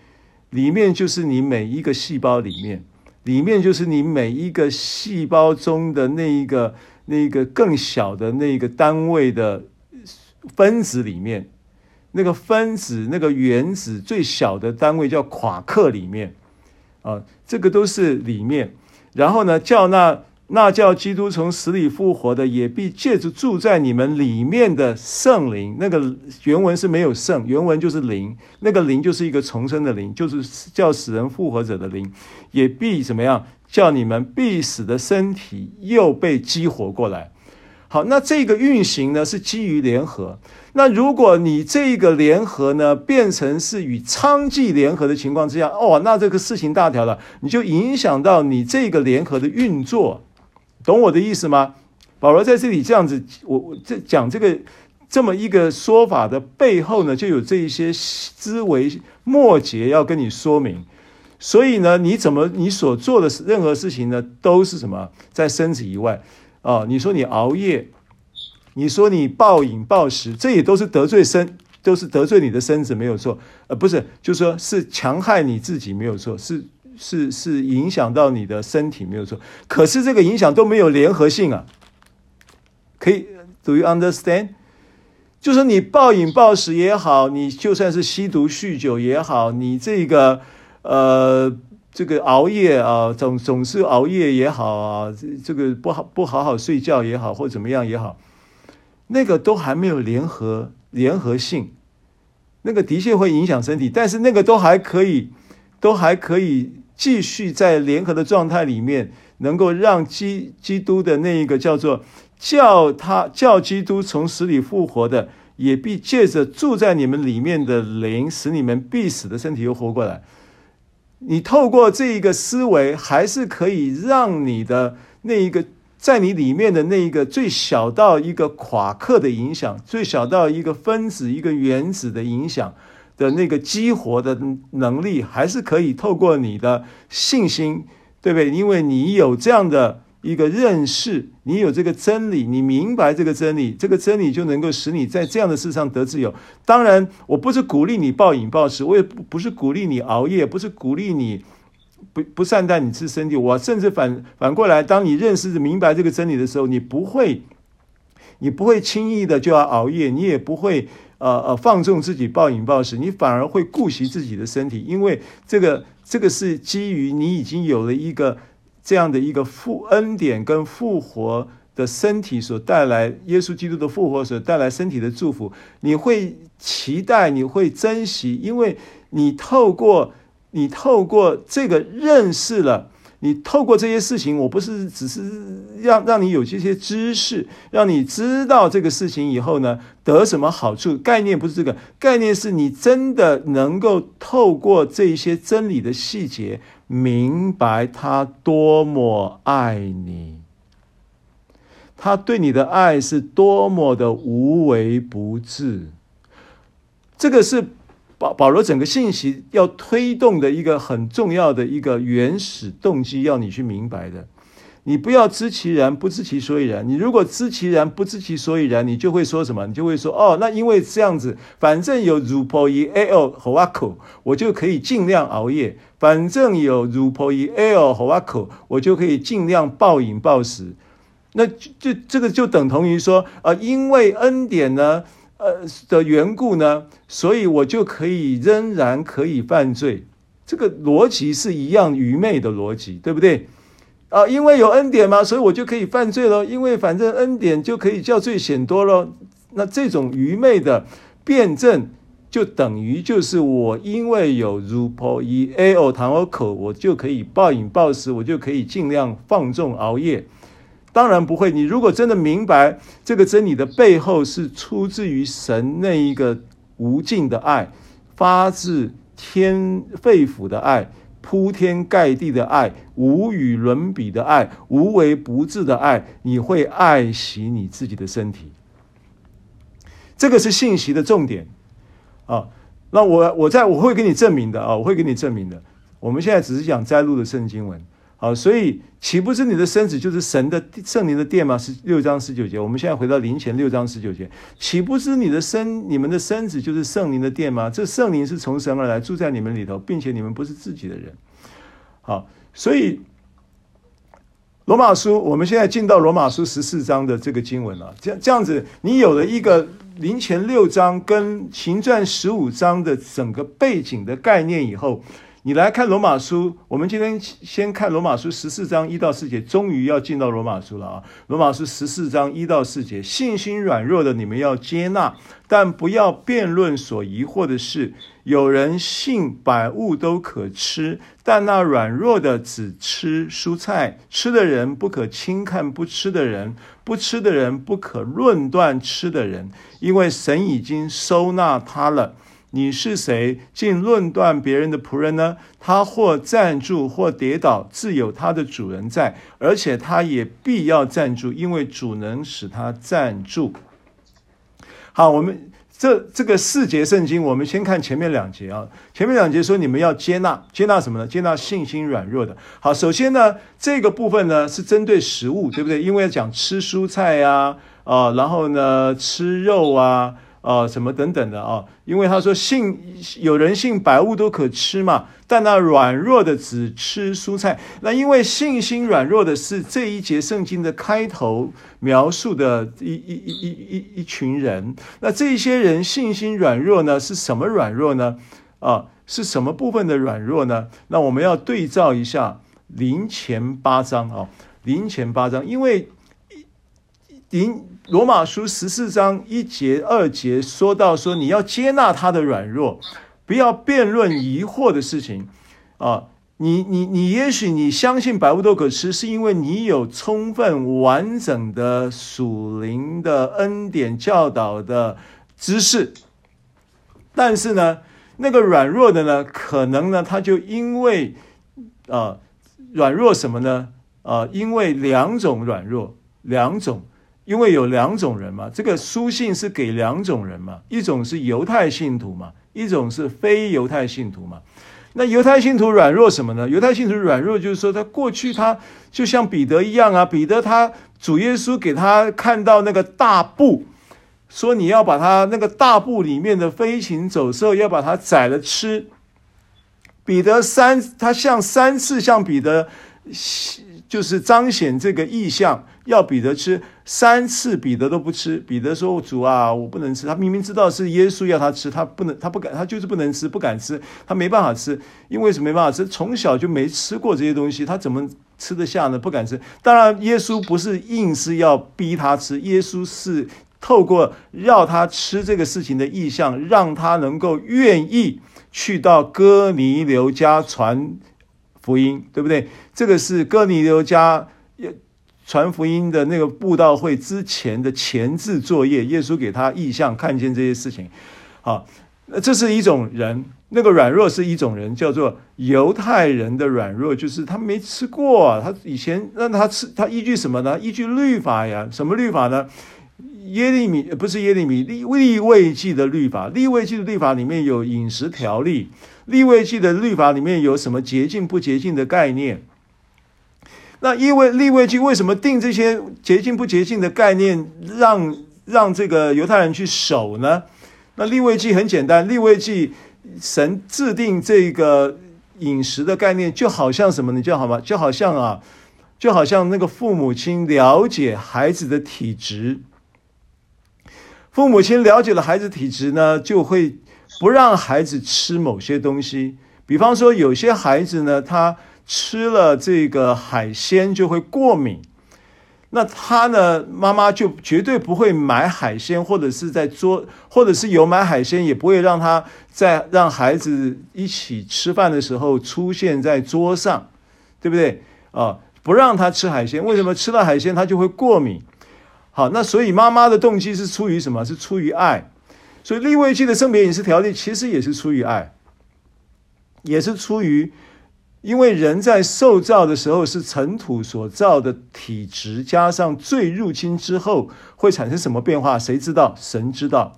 里面就是你每一个细胞里面，里面就是你每一个细胞中的那一个那一个更小的那个单位的分子里面。那个分子、那个原子最小的单位叫夸克，里面啊，这个都是里面。然后呢，叫那那叫基督从死里复活的，也必借着住在你们里面的圣灵。那个原文是没有圣，原文就是灵。那个灵就是一个重生的灵，就是叫死人复活者的灵，也必怎么样？叫你们必死的身体又被激活过来。好，那这个运行呢，是基于联合。那如果你这个联合呢，变成是与娼妓联合的情况之下，哦，那这个事情大条了，你就影响到你这个联合的运作，懂我的意思吗？保罗在这里这样子，我我这讲这个这么一个说法的背后呢，就有这一些枝微末节要跟你说明。所以呢，你怎么你所做的任何事情呢，都是什么在身子以外，哦？你说你熬夜。你说你暴饮暴食，这也都是得罪身，都是得罪你的身子，没有错。呃，不是，就是说是强害你自己，没有错，是是是影响到你的身体，没有错。可是这个影响都没有联合性啊。可以，Do you understand？就是你暴饮暴食也好，你就算是吸毒酗酒也好，你这个呃这个熬夜啊，总总是熬夜也好啊，这个不好不好好睡觉也好，或怎么样也好。那个都还没有联合联合性，那个的确会影响身体，但是那个都还可以，都还可以继续在联合的状态里面，能够让基基督的那一个叫做叫他叫基督从死里复活的，也必借着住在你们里面的灵，使你们必死的身体又活过来。你透过这一个思维，还是可以让你的那一个。在你里面的那一个最小到一个夸克的影响，最小到一个分子、一个原子的影响的那个激活的能力，还是可以透过你的信心，对不对？因为你有这样的一个认识，你有这个真理，你明白这个真理，这个真理就能够使你在这样的事上得自由。当然，我不是鼓励你暴饮暴食，我也不不是鼓励你熬夜，不是鼓励你。不不善待你自身体，我甚至反反过来，当你认识明白这个真理的时候，你不会，你不会轻易的就要熬夜，你也不会呃呃放纵自己暴饮暴食，你反而会顾惜自己的身体，因为这个这个是基于你已经有了一个这样的一个复恩典跟复活的身体所带来，耶稣基督的复活所带来身体的祝福，你会期待，你会珍惜，因为你透过。你透过这个认识了，你透过这些事情，我不是只是让让你有这些知识，让你知道这个事情以后呢，得什么好处？概念不是这个，概念是你真的能够透过这些真理的细节，明白他多么爱你，他对你的爱是多么的无微不至，这个是。保保罗整个信息要推动的一个很重要的一个原始动机，要你去明白的。你不要知其然，不知其所以然。你如果知其然，不知其所以然，你就会说什么？你就会说哦，那因为这样子，反正有乳婆姨 L 和瓦口，我就可以尽量熬夜。反正有如婆姨 L 和瓦口，我就可以尽量暴饮暴食。那这这个就等同于说，呃，因为恩典呢，呃的缘故呢，所以我就可以仍然可以犯罪。这个逻辑是一样愚昧的逻辑，对不对？啊，因为有恩典嘛，所以我就可以犯罪了。因为反正恩典就可以叫罪显多了。那这种愚昧的辩证，就等于就是我因为有如婆以 A O 糖我口，我就可以暴饮暴食，我就可以尽量放纵熬夜。当然不会。你如果真的明白这个真理的背后是出自于神那一个无尽的爱，发自天肺腑的爱。铺天盖地的爱，无与伦比的爱，无微不至的爱，你会爱惜你自己的身体。这个是信息的重点啊。那我我在我会给你证明的啊，我会给你证明的。我们现在只是讲摘录的圣经文。好，所以岂不知你的身子就是神的圣灵的殿吗？是六章十九节。我们现在回到灵前六章十九节，岂不知你的身、你们的身子就是圣灵的殿吗？这圣灵是从神而来，住在你们里头，并且你们不是自己的人。好，所以罗马书，我们现在进到罗马书十四章的这个经文了。这样这样子，你有了一个林前六章跟秦传十五章的整个背景的概念以后。你来看罗马书，我们今天先看罗马书十四章一到四节，终于要进到罗马书了啊！罗马书十四章一到四节，信心软弱的你们要接纳，但不要辩论所疑惑的事。有人信百物都可吃，但那软弱的只吃蔬菜。吃的人不可轻看不吃的人，不吃的人不可论断吃的人，因为神已经收纳他了。你是谁，竟论断别人的仆人呢？他或站住，或跌倒，自有他的主人在，而且他也必要站住，因为主能使他站住。好，我们这这个四节圣经，我们先看前面两节啊。前面两节说，你们要接纳，接纳什么呢？接纳信心软弱的。好，首先呢，这个部分呢是针对食物，对不对？因为要讲吃蔬菜呀，啊，然后呢吃肉啊。啊，什么等等的啊？因为他说信有人信百物都可吃嘛，但那软弱的只吃蔬菜。那因为信心软弱的是这一节圣经的开头描述的一一一一一一群人。那这些人信心软弱呢？是什么软弱呢？啊，是什么部分的软弱呢？那我们要对照一下林前八章啊，林前八章，因为林。罗马书十四章一节二节说到说，你要接纳他的软弱，不要辩论疑惑的事情啊！你你你，也许你相信百物都可吃，是因为你有充分完整的属灵的恩典教导的知识，但是呢，那个软弱的呢，可能呢，他就因为啊软弱什么呢？啊，因为两种软弱，两种。因为有两种人嘛，这个书信是给两种人嘛，一种是犹太信徒嘛，一种是非犹太信徒嘛。那犹太信徒软弱什么呢？犹太信徒软弱就是说，他过去他就像彼得一样啊，彼得他主耶稣给他看到那个大布，说你要把他那个大布里面的飞禽走兽要把它宰了吃。彼得三他向三次向彼得就是彰显这个意象。要彼得吃三次，彼得都不吃。彼得说：“主啊，我不能吃。”他明明知道是耶稣要他吃，他不能，他不敢，他就是不能吃，不敢吃，他没办法吃，因为什么没办法吃？从小就没吃过这些东西，他怎么吃得下呢？不敢吃。当然，耶稣不是硬是要逼他吃，耶稣是透过要他吃这个事情的意向，让他能够愿意去到哥尼流家传福音，对不对？这个是哥尼流家。传福音的那个布道会之前的前置作业，耶稣给他异象，看见这些事情。好，那这是一种人，那个软弱是一种人，叫做犹太人的软弱，就是他没吃过，他以前让他吃，他依据什么呢？依据律法呀，什么律法呢？耶利米不是耶利米，利利未记的律法，利未记的律法里面有饮食条例，利未记的律法里面有什么洁净不洁净的概念？那因为利未记为什么定这些洁净不洁净的概念让，让这个犹太人去守呢？那利未记很简单，利未记神制定这个饮食的概念，就好像什么？你就好吗？就好像啊，就好像那个父母亲了解孩子的体质，父母亲了解了孩子体质呢，就会不让孩子吃某些东西。比方说，有些孩子呢，他吃了这个海鲜就会过敏，那他呢，妈妈就绝对不会买海鲜，或者是在桌，或者是有买海鲜，也不会让他在让孩子一起吃饭的时候出现在桌上，对不对？啊，不让他吃海鲜，为什么吃了海鲜他就会过敏？好，那所以妈妈的动机是出于什么？是出于爱。所以利未记的圣别饮食条例其实也是出于爱。也是出于，因为人在受造的时候是尘土所造的体质，加上罪入侵之后会产生什么变化？谁知道？神知道。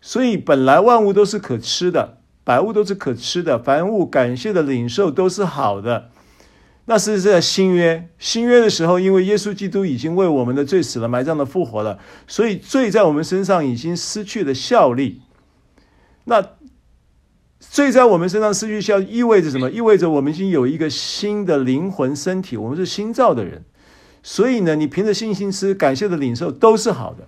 所以本来万物都是可吃的，百物都是可吃的，凡物感谢的领受都是好的。那是在新约，新约的时候，因为耶稣基督已经为我们的罪死了、埋葬了、复活了，所以罪在我们身上已经失去了效力。那。罪在我们身上失去效力，意味着什么？意味着我们已经有一个新的灵魂身体，我们是新造的人。所以呢，你凭着信心吃，感谢的领受都是好的。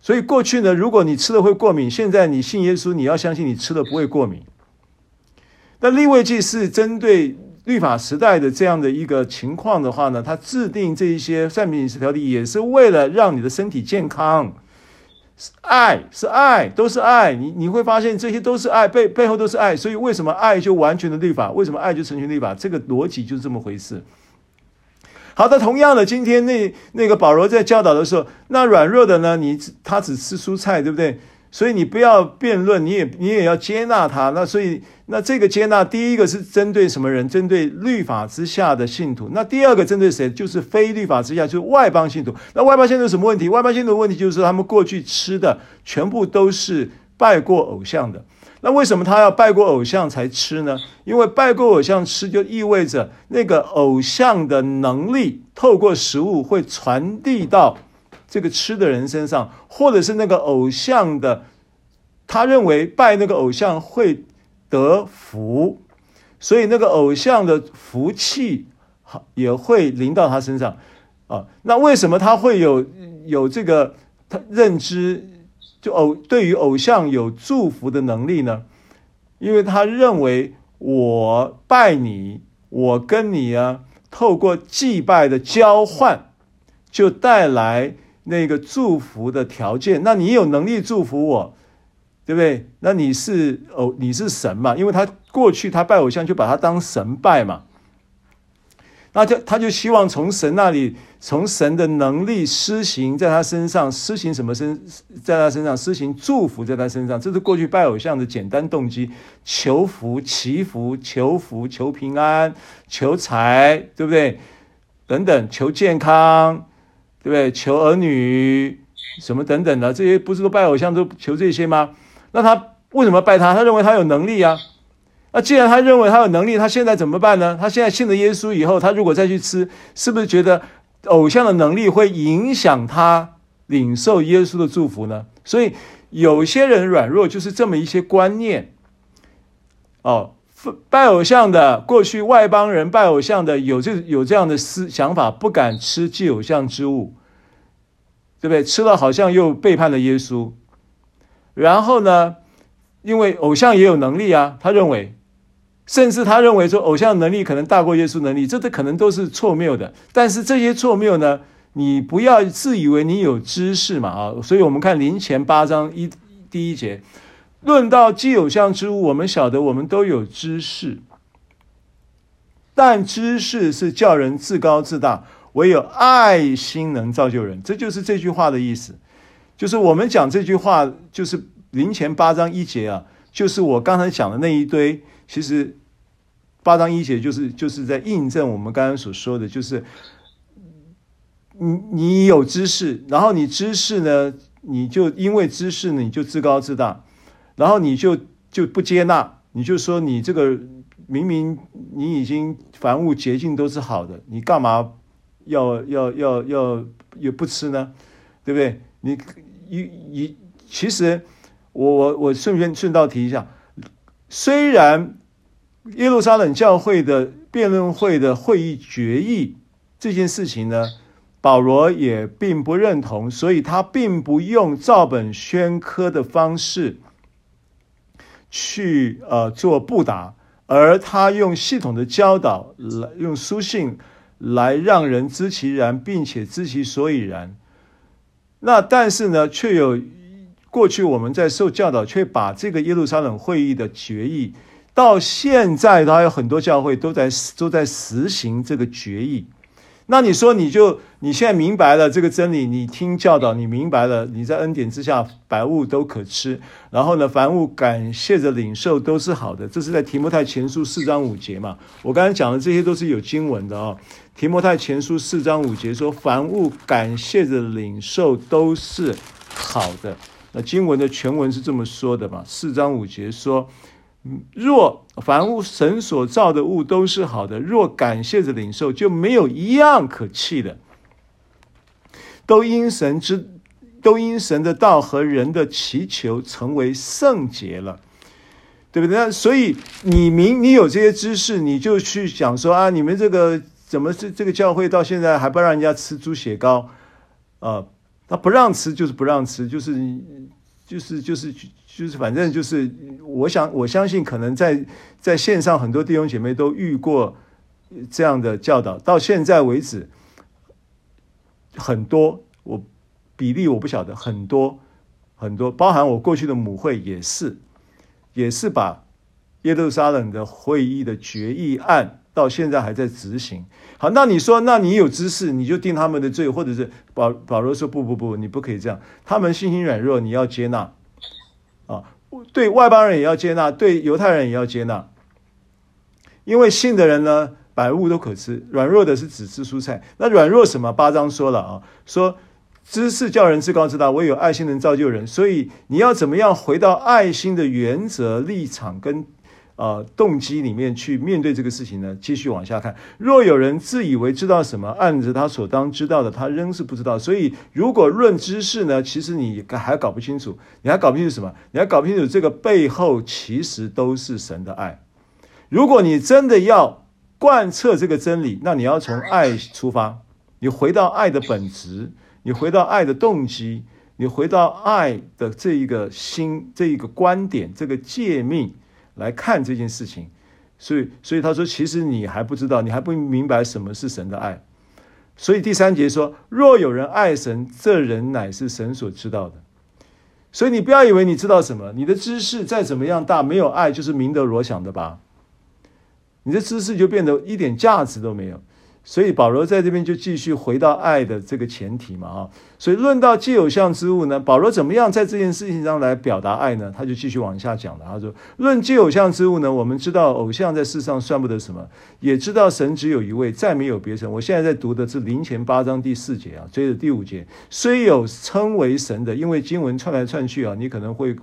所以过去呢，如果你吃了会过敏，现在你信耶稣，你要相信你吃了不会过敏。那利未记是针对律法时代的这样的一个情况的话呢，他制定这一些善品饮食条例，也是为了让你的身体健康。爱是爱，都是爱。你你会发现这些都是爱，背背后都是爱。所以为什么爱就完全的律法？为什么爱就成全律法？这个逻辑就是这么回事。好的，同样的，今天那那个保罗在教导的时候，那软弱的呢？你他只吃蔬菜，对不对？所以你不要辩论，你也你也要接纳他。那所以那这个接纳，第一个是针对什么人？针对律法之下的信徒。那第二个针对谁？就是非律法之下，就是外邦信徒。那外邦信徒什么问题？外邦信徒的问题就是，他们过去吃的全部都是拜过偶像的。那为什么他要拜过偶像才吃呢？因为拜过偶像吃，就意味着那个偶像的能力透过食物会传递到。这个吃的人身上，或者是那个偶像的，他认为拜那个偶像会得福，所以那个偶像的福气也会临到他身上啊。那为什么他会有有这个他认知，就偶对于偶像有祝福的能力呢？因为他认为我拜你，我跟你啊，透过祭拜的交换，就带来。那个祝福的条件，那你有能力祝福我，对不对？那你是偶，你是神嘛？因为他过去他拜偶像，就把他当神拜嘛。那就他就希望从神那里，从神的能力施行在他身上，施行什么身，在他身上施行祝福在他身上。这是过去拜偶像的简单动机：求福、祈福、求福、求平安、求财，对不对？等等，求健康。对不对？求儿女什么等等的，这些不是说拜偶像都求这些吗？那他为什么拜他？他认为他有能力啊。那既然他认为他有能力，他现在怎么办呢？他现在信了耶稣以后，他如果再去吃，是不是觉得偶像的能力会影响他领受耶稣的祝福呢？所以有些人软弱就是这么一些观念。哦，拜偶像的，过去外邦人拜偶像的，有这有这样的思想法，不敢吃祭偶像之物。对不对？吃了好像又背叛了耶稣，然后呢，因为偶像也有能力啊，他认为，甚至他认为说偶像能力可能大过耶稣能力，这都可能都是错谬的。但是这些错谬呢，你不要自以为你有知识嘛啊！所以我们看林前八章一第一节，论到祭偶像之物，我们晓得我们都有知识，但知识是叫人自高自大。唯有爱心能造就人，这就是这句话的意思。就是我们讲这句话，就是林前八章一节啊，就是我刚才讲的那一堆。其实八章一节就是就是在印证我们刚刚所说的，就是你你有知识，然后你知识呢，你就因为知识呢，你就自高自大，然后你就就不接纳，你就说你这个明明你已经凡物洁净都是好的，你干嘛要要要要也不吃呢？对不对？你一一其实我我我顺便顺道提一下，虽然耶路撒冷教会的辩论会的会议决议这件事情呢，保罗也并不认同，所以他并不用照本宣科的方式去呃做布达，而他用系统的教导来用书信来让人知其然，并且知其所以然。那但是呢，却有过去我们在受教导，却把这个耶路撒冷会议的决议，到现在他有很多教会都在都在实行这个决议。那你说，你就你现在明白了这个真理，你听教导，你明白了，你在恩典之下，百物都可吃。然后呢，凡物感谢着领受都是好的。这是在提摩太前书四章五节嘛？我刚才讲的这些都是有经文的哦。提摩太前书四章五节说，凡物感谢着领受都是好的。那经文的全文是这么说的嘛？四章五节说。若凡物神所造的物都是好的，若感谢着领受，就没有一样可弃的。都因神之，都因神的道和人的祈求成为圣洁了，对不对？所以你明你有这些知识，你就去讲说啊，你们这个怎么这这个教会到现在还不让人家吃猪血糕啊？他不让吃就是不让吃，就是就是。就是就是反正就是，我想我相信，可能在在线上很多弟兄姐妹都遇过这样的教导，到现在为止，很多我比例我不晓得，很多很多，包含我过去的母会也是，也是把耶路撒冷的会议的决议案到现在还在执行。好，那你说，那你有知识，你就定他们的罪，或者是保保罗说不不不，你不可以这样，他们信心软弱，你要接纳。啊，对外邦人也要接纳，对犹太人也要接纳，因为信的人呢，百物都可吃，软弱的是只吃蔬菜。那软弱什么？八章说了啊，说知识叫人至高自大，唯有爱心能造就人。所以你要怎么样回到爱心的原则、立场跟。呃，动机里面去面对这个事情呢？继续往下看。若有人自以为知道什么，按着他所当知道的，他仍是不知道。所以，如果论知识呢，其实你还搞不清楚，你还搞不清楚什么？你还搞不清楚这个背后其实都是神的爱。如果你真的要贯彻这个真理，那你要从爱出发，你回到爱的本质，你回到爱的动机，你回到爱的这一个心，这一个观点，这个诫命。来看这件事情，所以，所以他说，其实你还不知道，你还不明白什么是神的爱。所以第三节说，若有人爱神，这人乃是神所知道的。所以你不要以为你知道什么，你的知识再怎么样大，没有爱就是明德罗想的吧？你的知识就变得一点价值都没有。所以保罗在这边就继续回到爱的这个前提嘛，啊，所以论到既有像之物呢，保罗怎么样在这件事情上来表达爱呢？他就继续往下讲了。他说：论既有像之物呢，我们知道偶像在世上算不得什么，也知道神只有一位，再没有别神。我现在在读的是林前八章第四节啊，接着第五节，虽有称为神的，因为经文串来串去啊，你可能会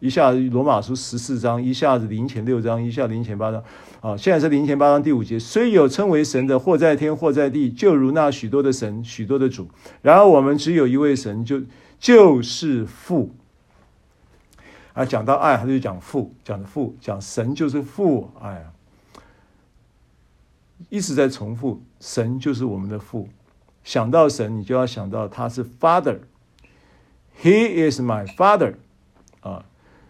一下罗马书十四章，一下子林前六章，一下林前八章。啊，现在是林前八章第五节，虽有称为神的，或在天，或在地，就如那许多的神，许多的主。然而我们只有一位神，就就是父。啊，讲到爱，他就讲父，讲的父，讲神就是父。哎呀，一直在重复，神就是我们的父。想到神，你就要想到他是 Father，He is my Father。啊。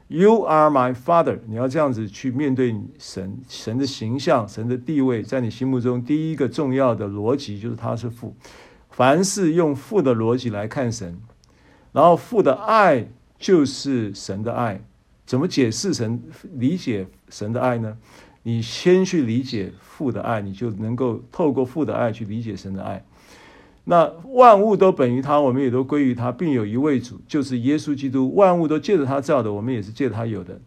You are my father。你要这样子去面对神，神的形象，神的地位，在你心目中第一个重要的逻辑就是他是父。凡是用父的逻辑来看神，然后父的爱就是神的爱。怎么解释神、理解神的爱呢？你先去理解父的爱，你就能够透过父的爱去理解神的爱。那万物都本于他，我们也都归于他，并有一位主，就是耶稣基督。万物都借着他造的，我们也是借着他有的。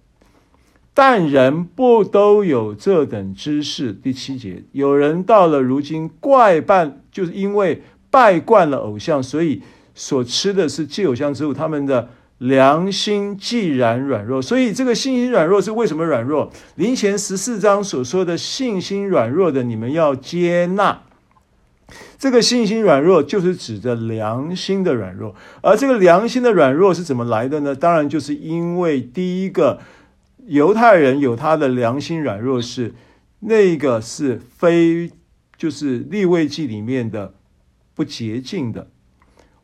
但人不都有这等知识？第七节，有人到了如今怪诞，就是因为拜惯了偶像，所以所吃的是既偶像之物，他们的良心既然软弱，所以这个信心软弱是为什么软弱？林前十四章所说的信心软弱的，你们要接纳。这个信心软弱就是指着良心的软弱，而这个良心的软弱是怎么来的呢？当然就是因为第一个，犹太人有他的良心软弱是那个是非，就是利未记里面的不洁净的，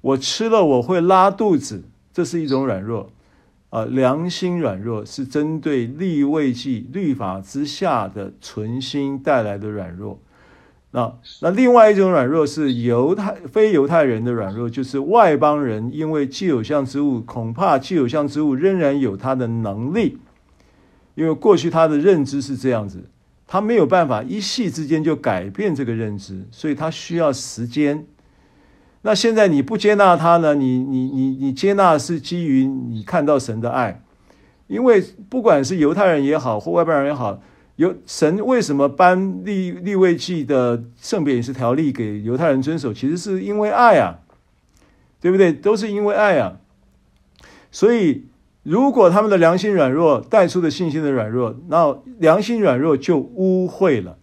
我吃了我会拉肚子。这是一种软弱，啊，良心软弱是针对利未记律法之下的存心带来的软弱。那那另外一种软弱是犹太非犹太人的软弱，就是外邦人因为既有像之物，恐怕既有像之物仍然有他的能力，因为过去他的认知是这样子，他没有办法一夕之间就改变这个认知，所以他需要时间。那现在你不接纳他呢？你你你你接纳是基于你看到神的爱，因为不管是犹太人也好，或外邦人也好，有神为什么颁立立位记的圣别饮食条例给犹太人遵守？其实是因为爱啊，对不对？都是因为爱啊。所以如果他们的良心软弱带出的信心的软弱，那良心软弱就污秽了。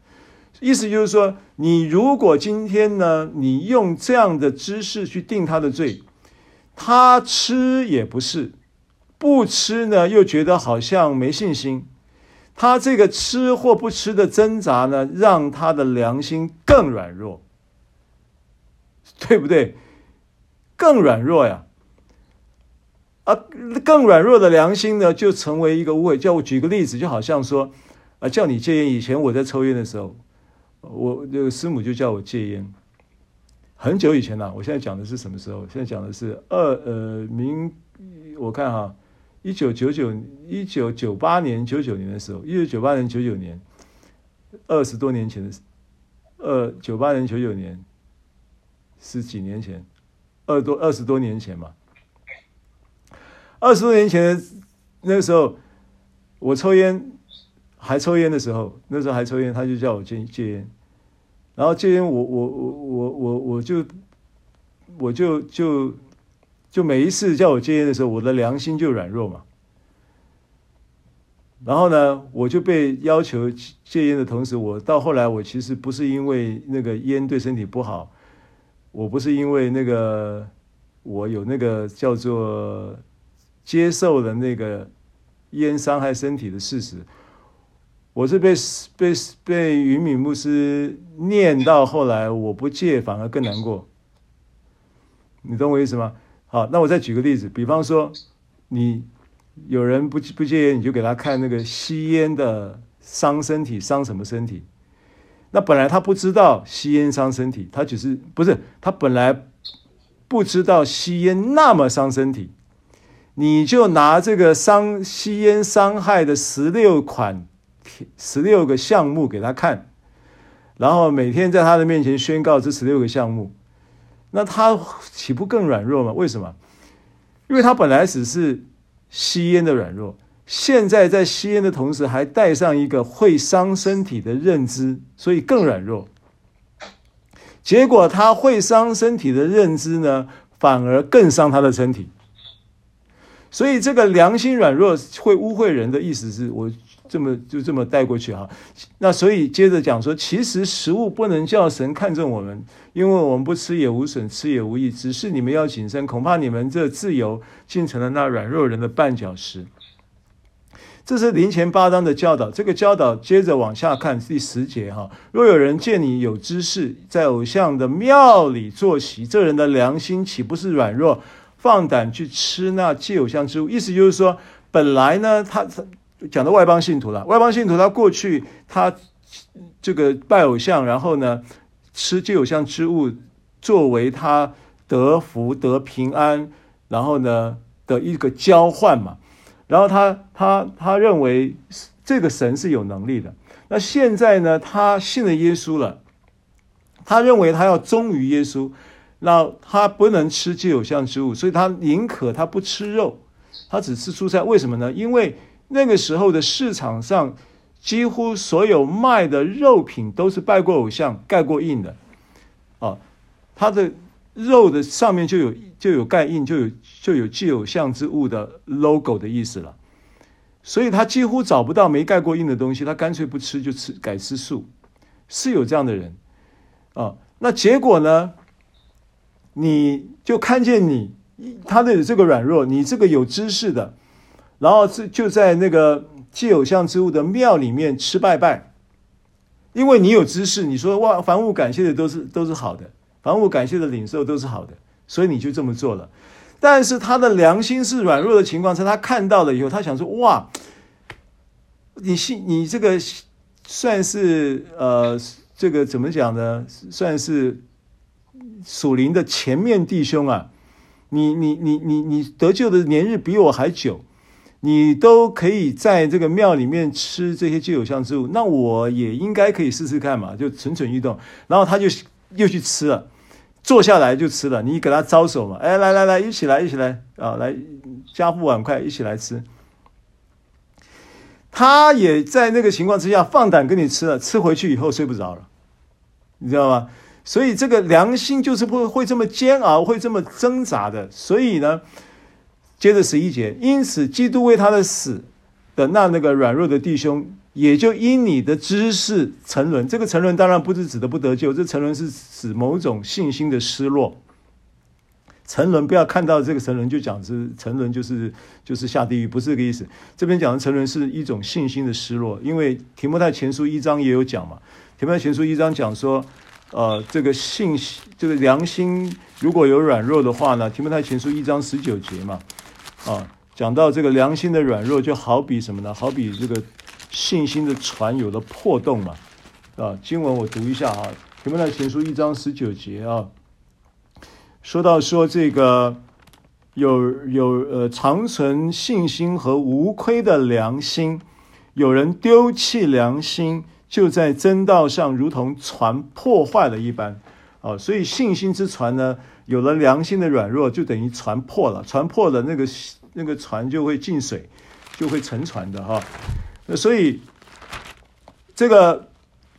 意思就是说，你如果今天呢，你用这样的知识去定他的罪，他吃也不是，不吃呢又觉得好像没信心，他这个吃或不吃的挣扎呢，让他的良心更软弱，对不对？更软弱呀，啊，更软弱的良心呢，就成为一个污秽。叫我举个例子，就好像说，啊，叫你戒烟，以前我在抽烟的时候。我这个师母就叫我戒烟，很久以前了。我现在讲的是什么时候？现在讲的是二呃明，我看哈，一九九九一九九八年九九年的时候，一九九八年九九年，二十多年前的，二九八年九九年，十几年前，二多二十多年前嘛，二十多年前那个时候，我抽烟。还抽烟的时候，那时候还抽烟，他就叫我戒戒烟，然后戒烟，我我我我我我就我就就就每一次叫我戒烟的时候，我的良心就软弱嘛。然后呢，我就被要求戒烟的同时，我到后来我其实不是因为那个烟对身体不好，我不是因为那个我有那个叫做接受了那个烟伤害身体的事实。我是被被被云敏牧师念到后来，我不戒反而更难过。你懂我意思吗？好，那我再举个例子，比方说，你有人不不戒烟，你就给他看那个吸烟的伤身体，伤什么身体？那本来他不知道吸烟伤身体，他只是不是他本来不知道吸烟那么伤身体，你就拿这个伤吸烟伤害的十六款。十六个项目给他看，然后每天在他的面前宣告这十六个项目，那他岂不更软弱吗？为什么？因为他本来只是吸烟的软弱，现在在吸烟的同时还带上一个会伤身体的认知，所以更软弱。结果他会伤身体的认知呢，反而更伤他的身体。所以这个良心软弱会污秽人的意思是我。这么就这么带过去哈，那所以接着讲说，其实食物不能叫神看重我们，因为我们不吃也无损，吃也无益，只是你们要谨慎，恐怕你们这自由竟成了那软弱人的绊脚石。这是林前八章的教导，这个教导接着往下看第十节哈，若有人见你有知识，在偶像的庙里坐席，这人的良心岂不是软弱，放胆去吃那祭偶像之物？意思就是说，本来呢，他他。讲的外邦信徒了，外邦信徒他过去他这个拜偶像，然后呢吃祭偶像之物，作为他得福得平安，然后呢的一个交换嘛。然后他他他认为这个神是有能力的。那现在呢，他信了耶稣了，他认为他要忠于耶稣，那他不能吃祭偶像之物，所以他宁可他不吃肉，他只吃蔬菜。为什么呢？因为那个时候的市场上，几乎所有卖的肉品都是拜过偶像、盖过印的，啊，他的肉的上面就有就有盖印，就有就有既有像之物的 logo 的意思了。所以他几乎找不到没盖过印的东西，他干脆不吃，就吃改吃素，是有这样的人啊。那结果呢？你就看见你他的这个软弱，你这个有知识的，然后就就在那个祭偶像之物的庙里面吃拜拜，因为你有知识，你说哇，凡物感谢的都是都是好的，凡物感谢的领受都是好的，所以你就这么做了。但是他的良心是软弱的情况下，他看到了以后，他想说：哇，你信你这个算是呃，这个怎么讲呢？算是属灵的前面弟兄啊，你你你你你得救的年日比我还久，你都可以在这个庙里面吃这些既有像之物，那我也应该可以试试看嘛，就蠢蠢欲动，然后他就又去吃了。坐下来就吃了，你给他招手嘛？哎，来来来，一起来，一起来啊！来，夹副碗筷，一起来吃。他也在那个情况之下放胆跟你吃了，吃回去以后睡不着了，你知道吗？所以这个良心就是会会这么煎熬，会这么挣扎的。所以呢，接着十一节，因此基督为他的死的那那个软弱的弟兄。也就因你的知识沉沦，这个沉沦当然不是指的不得救，这沉沦是指某种信心的失落。沉沦不要看到这个沉沦就讲是沉沦就是就是下地狱，不是这个意思。这边讲的沉沦是一种信心的失落，因为提摩太前书一章也有讲嘛。提摩太前书一章讲说，呃，这个信心这个良心如果有软弱的话呢，提摩太前书一章十九节嘛，啊，讲到这个良心的软弱，就好比什么呢？好比这个。信心的船有了破洞嘛？啊，经文我读一下啊，提摩太前书一章十九节啊，说到说这个有有呃长存信心和无亏的良心，有人丢弃良心，就在真道上如同船破坏了一般啊，所以信心之船呢，有了良心的软弱，就等于船破了，船破了，那个那个船就会进水，就会沉船的哈。那所以，这个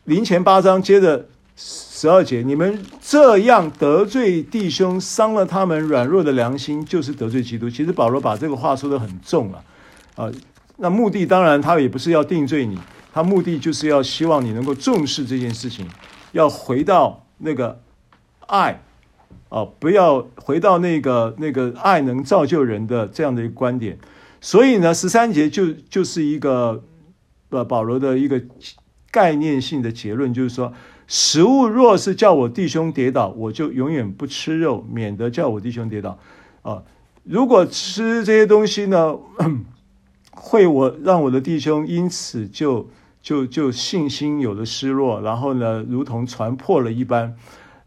林前八章接着十二节，你们这样得罪弟兄，伤了他们软弱的良心，就是得罪基督。其实保罗把这个话说的很重了，啊，那目的当然他也不是要定罪你，他目的就是要希望你能够重视这件事情，要回到那个爱，啊，不要回到那个那个爱能造就人的这样的一个观点。所以呢，十三节就就是一个。呃，保罗的一个概念性的结论就是说，食物若是叫我弟兄跌倒，我就永远不吃肉，免得叫我弟兄跌倒。啊，如果吃这些东西呢，会我让我的弟兄因此就就就信心有了失落，然后呢，如同船破了一般，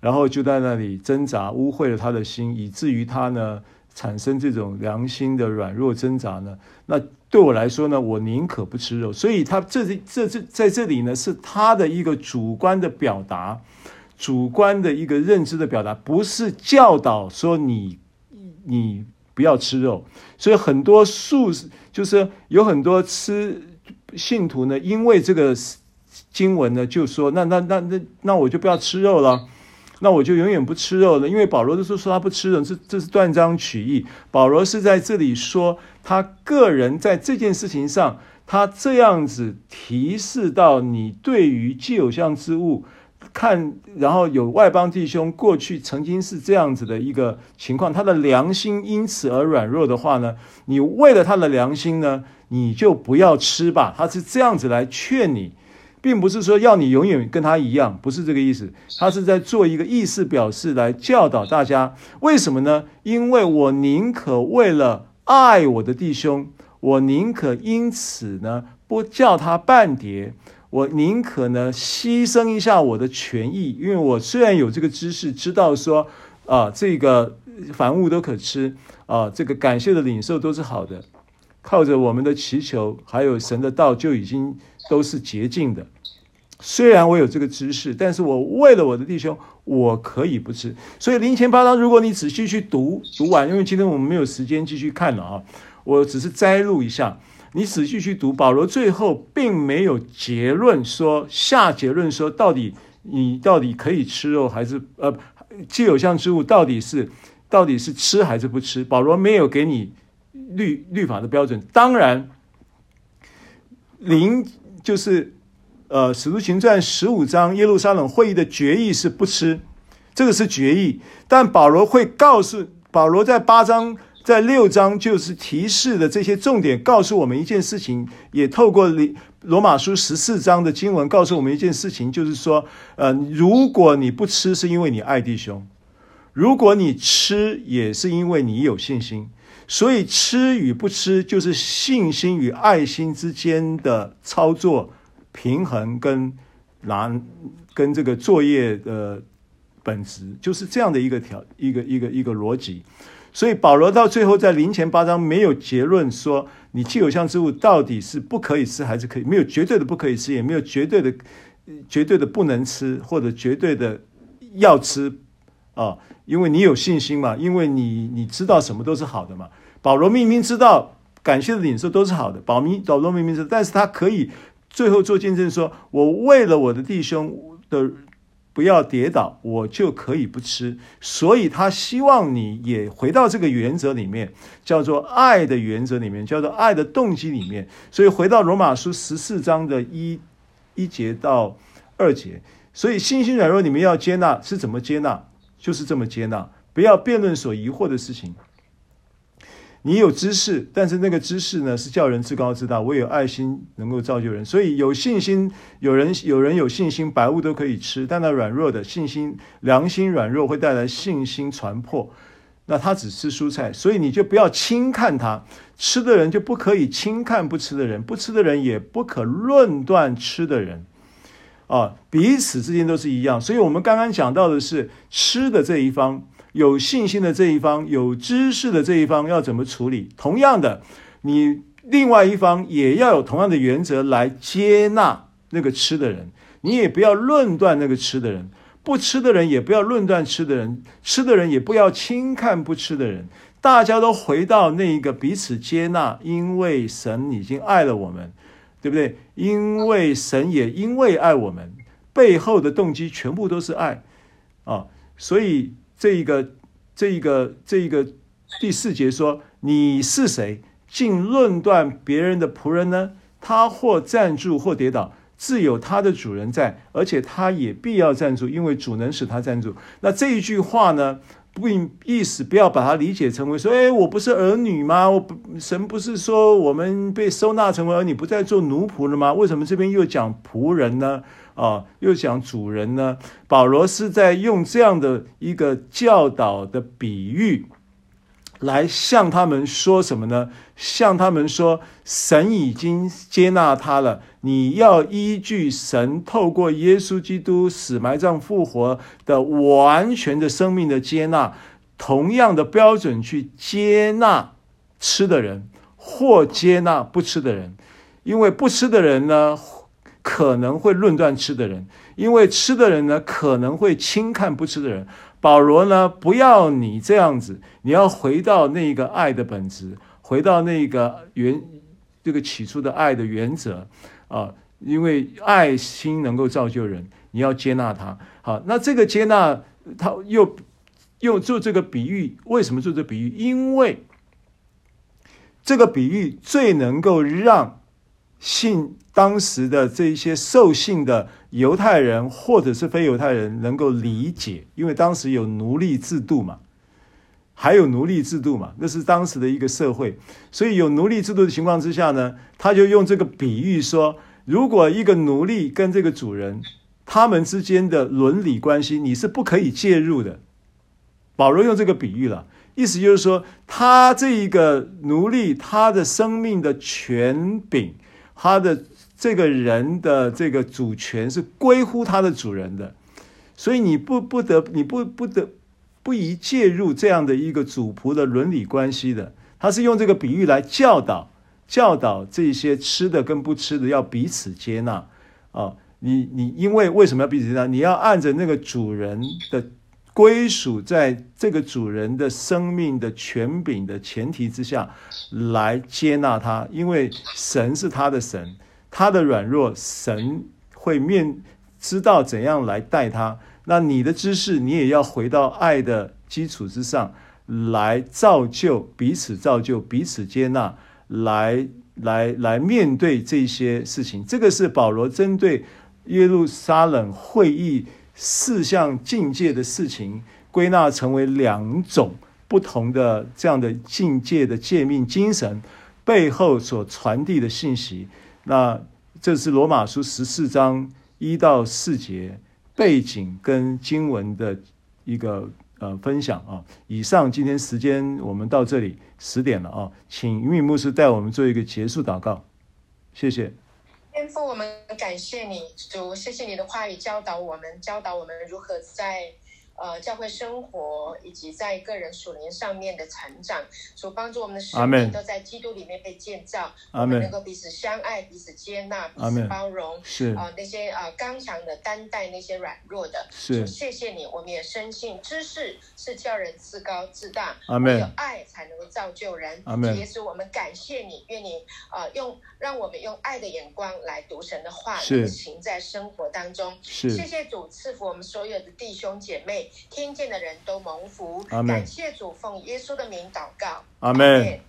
然后就在那里挣扎，污秽了他的心，以至于他呢产生这种良心的软弱挣扎呢，那。对我来说呢，我宁可不吃肉，所以他这这这在这里呢，是他的一个主观的表达，主观的一个认知的表达，不是教导说你你不要吃肉。所以很多素就是有很多吃信徒呢，因为这个经文呢，就说那那那那那我就不要吃肉了。那我就永远不吃肉了，因为保罗都说说他不吃肉，这这是断章取义。保罗是在这里说他个人在这件事情上，他这样子提示到你对于既有像之物看，然后有外邦弟兄过去曾经是这样子的一个情况，他的良心因此而软弱的话呢，你为了他的良心呢，你就不要吃吧。他是这样子来劝你。并不是说要你永远跟他一样，不是这个意思。他是在做一个意思表示来教导大家，为什么呢？因为我宁可为了爱我的弟兄，我宁可因此呢不叫他绊跌，我宁可呢牺牲一下我的权益，因为我虽然有这个知识，知道说啊这个凡物都可吃啊，这个感谢的领受都是好的，靠着我们的祈求还有神的道就已经。都是洁净的。虽然我有这个知识，但是我为了我的弟兄，我可以不吃。所以零前八章，如果你仔细去读读完，因为今天我们没有时间继续看了啊，我只是摘录一下。你仔细去读，保罗最后并没有结论说下结论说到底你到底可以吃肉还是呃既有像之物到底是到底是吃还是不吃？保罗没有给你律律法的标准。当然，灵就是呃，《使徒行传》十五章耶路撒冷会议的决议是不吃，这个是决议。但保罗会告诉保罗在八章。在六章就是提示的这些重点，告诉我们一件事情，也透过罗马书十四章的经文告诉我们一件事情，就是说，呃，如果你不吃，是因为你爱弟兄；如果你吃，也是因为你有信心。所以吃与不吃，就是信心与爱心之间的操作平衡跟拿跟这个作业的本质，就是这样的一个条一个一个一个逻辑。所以保罗到最后在林前八章没有结论说，你既有像之物到底是不可以吃还是可以，没有绝对的不可以吃，也没有绝对的绝对的不能吃或者绝对的要吃啊，因为你有信心嘛，因为你你知道什么都是好的嘛。保罗明明知道感谢的领受都是好的，保明保罗明明知道，但是他可以最后做见证说，我为了我的弟兄的。不要跌倒，我就可以不吃。所以他希望你也回到这个原则里面，叫做爱的原则里面，叫做爱的动机里面。所以回到罗马书十四章的一一节到二节，所以信心软弱，你们要接纳是怎么接纳？就是这么接纳，不要辩论所疑惑的事情。你有知识，但是那个知识呢，是叫人自高自大。我有爱心能够造就人，所以有信心，有人有人有信心，百物都可以吃。但那软弱的信心，良心软弱会带来信心传破。那他只吃蔬菜，所以你就不要轻看他。吃的人就不可以轻看不吃的人，不吃的人也不可论断吃的人。啊，彼此之间都是一样。所以我们刚刚讲到的是吃的这一方。有信心的这一方，有知识的这一方要怎么处理？同样的，你另外一方也要有同样的原则来接纳那个吃的人。你也不要论断那个吃的人，不吃的人也不要论断吃的人，吃的人也不要轻看不吃的人。大家都回到那一个彼此接纳，因为神已经爱了我们，对不对？因为神也因为爱我们，背后的动机全部都是爱啊，所以。这一个，这一个，这一个第四节说：“你是谁，竟论断别人的仆人呢？他或站住，或跌倒，自有他的主人在，而且他也必要站住，因为主能使他站住。”那这一句话呢，不意思不要把它理解成为说：“哎，我不是儿女吗？我不，神不是说我们被收纳成为儿女，不再做奴仆了吗？为什么这边又讲仆人呢？”啊，又讲主人呢？保罗是在用这样的一个教导的比喻，来向他们说什么呢？向他们说，神已经接纳他了。你要依据神透过耶稣基督死埋葬复活的完全的生命的接纳，同样的标准去接纳吃的人，或接纳不吃的人，因为不吃的人呢，可能会论断吃的人，因为吃的人呢，可能会轻看不吃的人。保罗呢，不要你这样子，你要回到那个爱的本质，回到那个原这个起初的爱的原则啊，因为爱心能够造就人，你要接纳他。好，那这个接纳，他又又做这个比喻，为什么做这个比喻？因为这个比喻最能够让信。当时的这一些受信的犹太人或者是非犹太人能够理解，因为当时有奴隶制度嘛，还有奴隶制度嘛，那是当时的一个社会，所以有奴隶制度的情况之下呢，他就用这个比喻说，如果一个奴隶跟这个主人他们之间的伦理关系，你是不可以介入的。保罗用这个比喻了，意思就是说，他这一个奴隶，他的生命的权柄，他的。这个人的这个主权是归乎他的主人的，所以你不不得你不不得不宜介入这样的一个主仆的伦理关系的。他是用这个比喻来教导教导这些吃的跟不吃的要彼此接纳啊。你你因为为什么要彼此接纳？你要按着那个主人的归属，在这个主人的生命的权柄的前提之下来接纳他，因为神是他的神。他的软弱，神会面知道怎样来带他。那你的知识，你也要回到爱的基础之上来造就彼此，造就彼此接纳，来来来面对这些事情。这个是保罗针对耶路撒冷会议四项境界的事情归纳成为两种不同的这样的境界的诫命精神背后所传递的信息。那这是罗马书十四章一到四节。背景跟经文的一个呃分享啊，以上今天时间我们到这里十点了啊，请云敏牧师带我们做一个结束祷告，谢谢。天父，我们感谢你，主，谢谢你的话语教导我们，教导我们如何在。呃，教会生活以及在个人属灵上面的成长，所帮助我们的生命都在基督里面被建造，我们能够彼此相爱、彼此接纳、彼此包容。是啊、呃，那些啊、呃、刚强的担待那些软弱的。是，谢谢你，我们也深信知识是叫人自高自大，唯有爱才能够造就人。阿门。也稣我们感谢你，愿你啊、呃、用让我们用爱的眼光来读神的话，是行在生活当中。是，谢谢主赐福我们所有的弟兄姐妹。听见的人都蒙福，感谢主，奉耶稣的名祷告，阿门。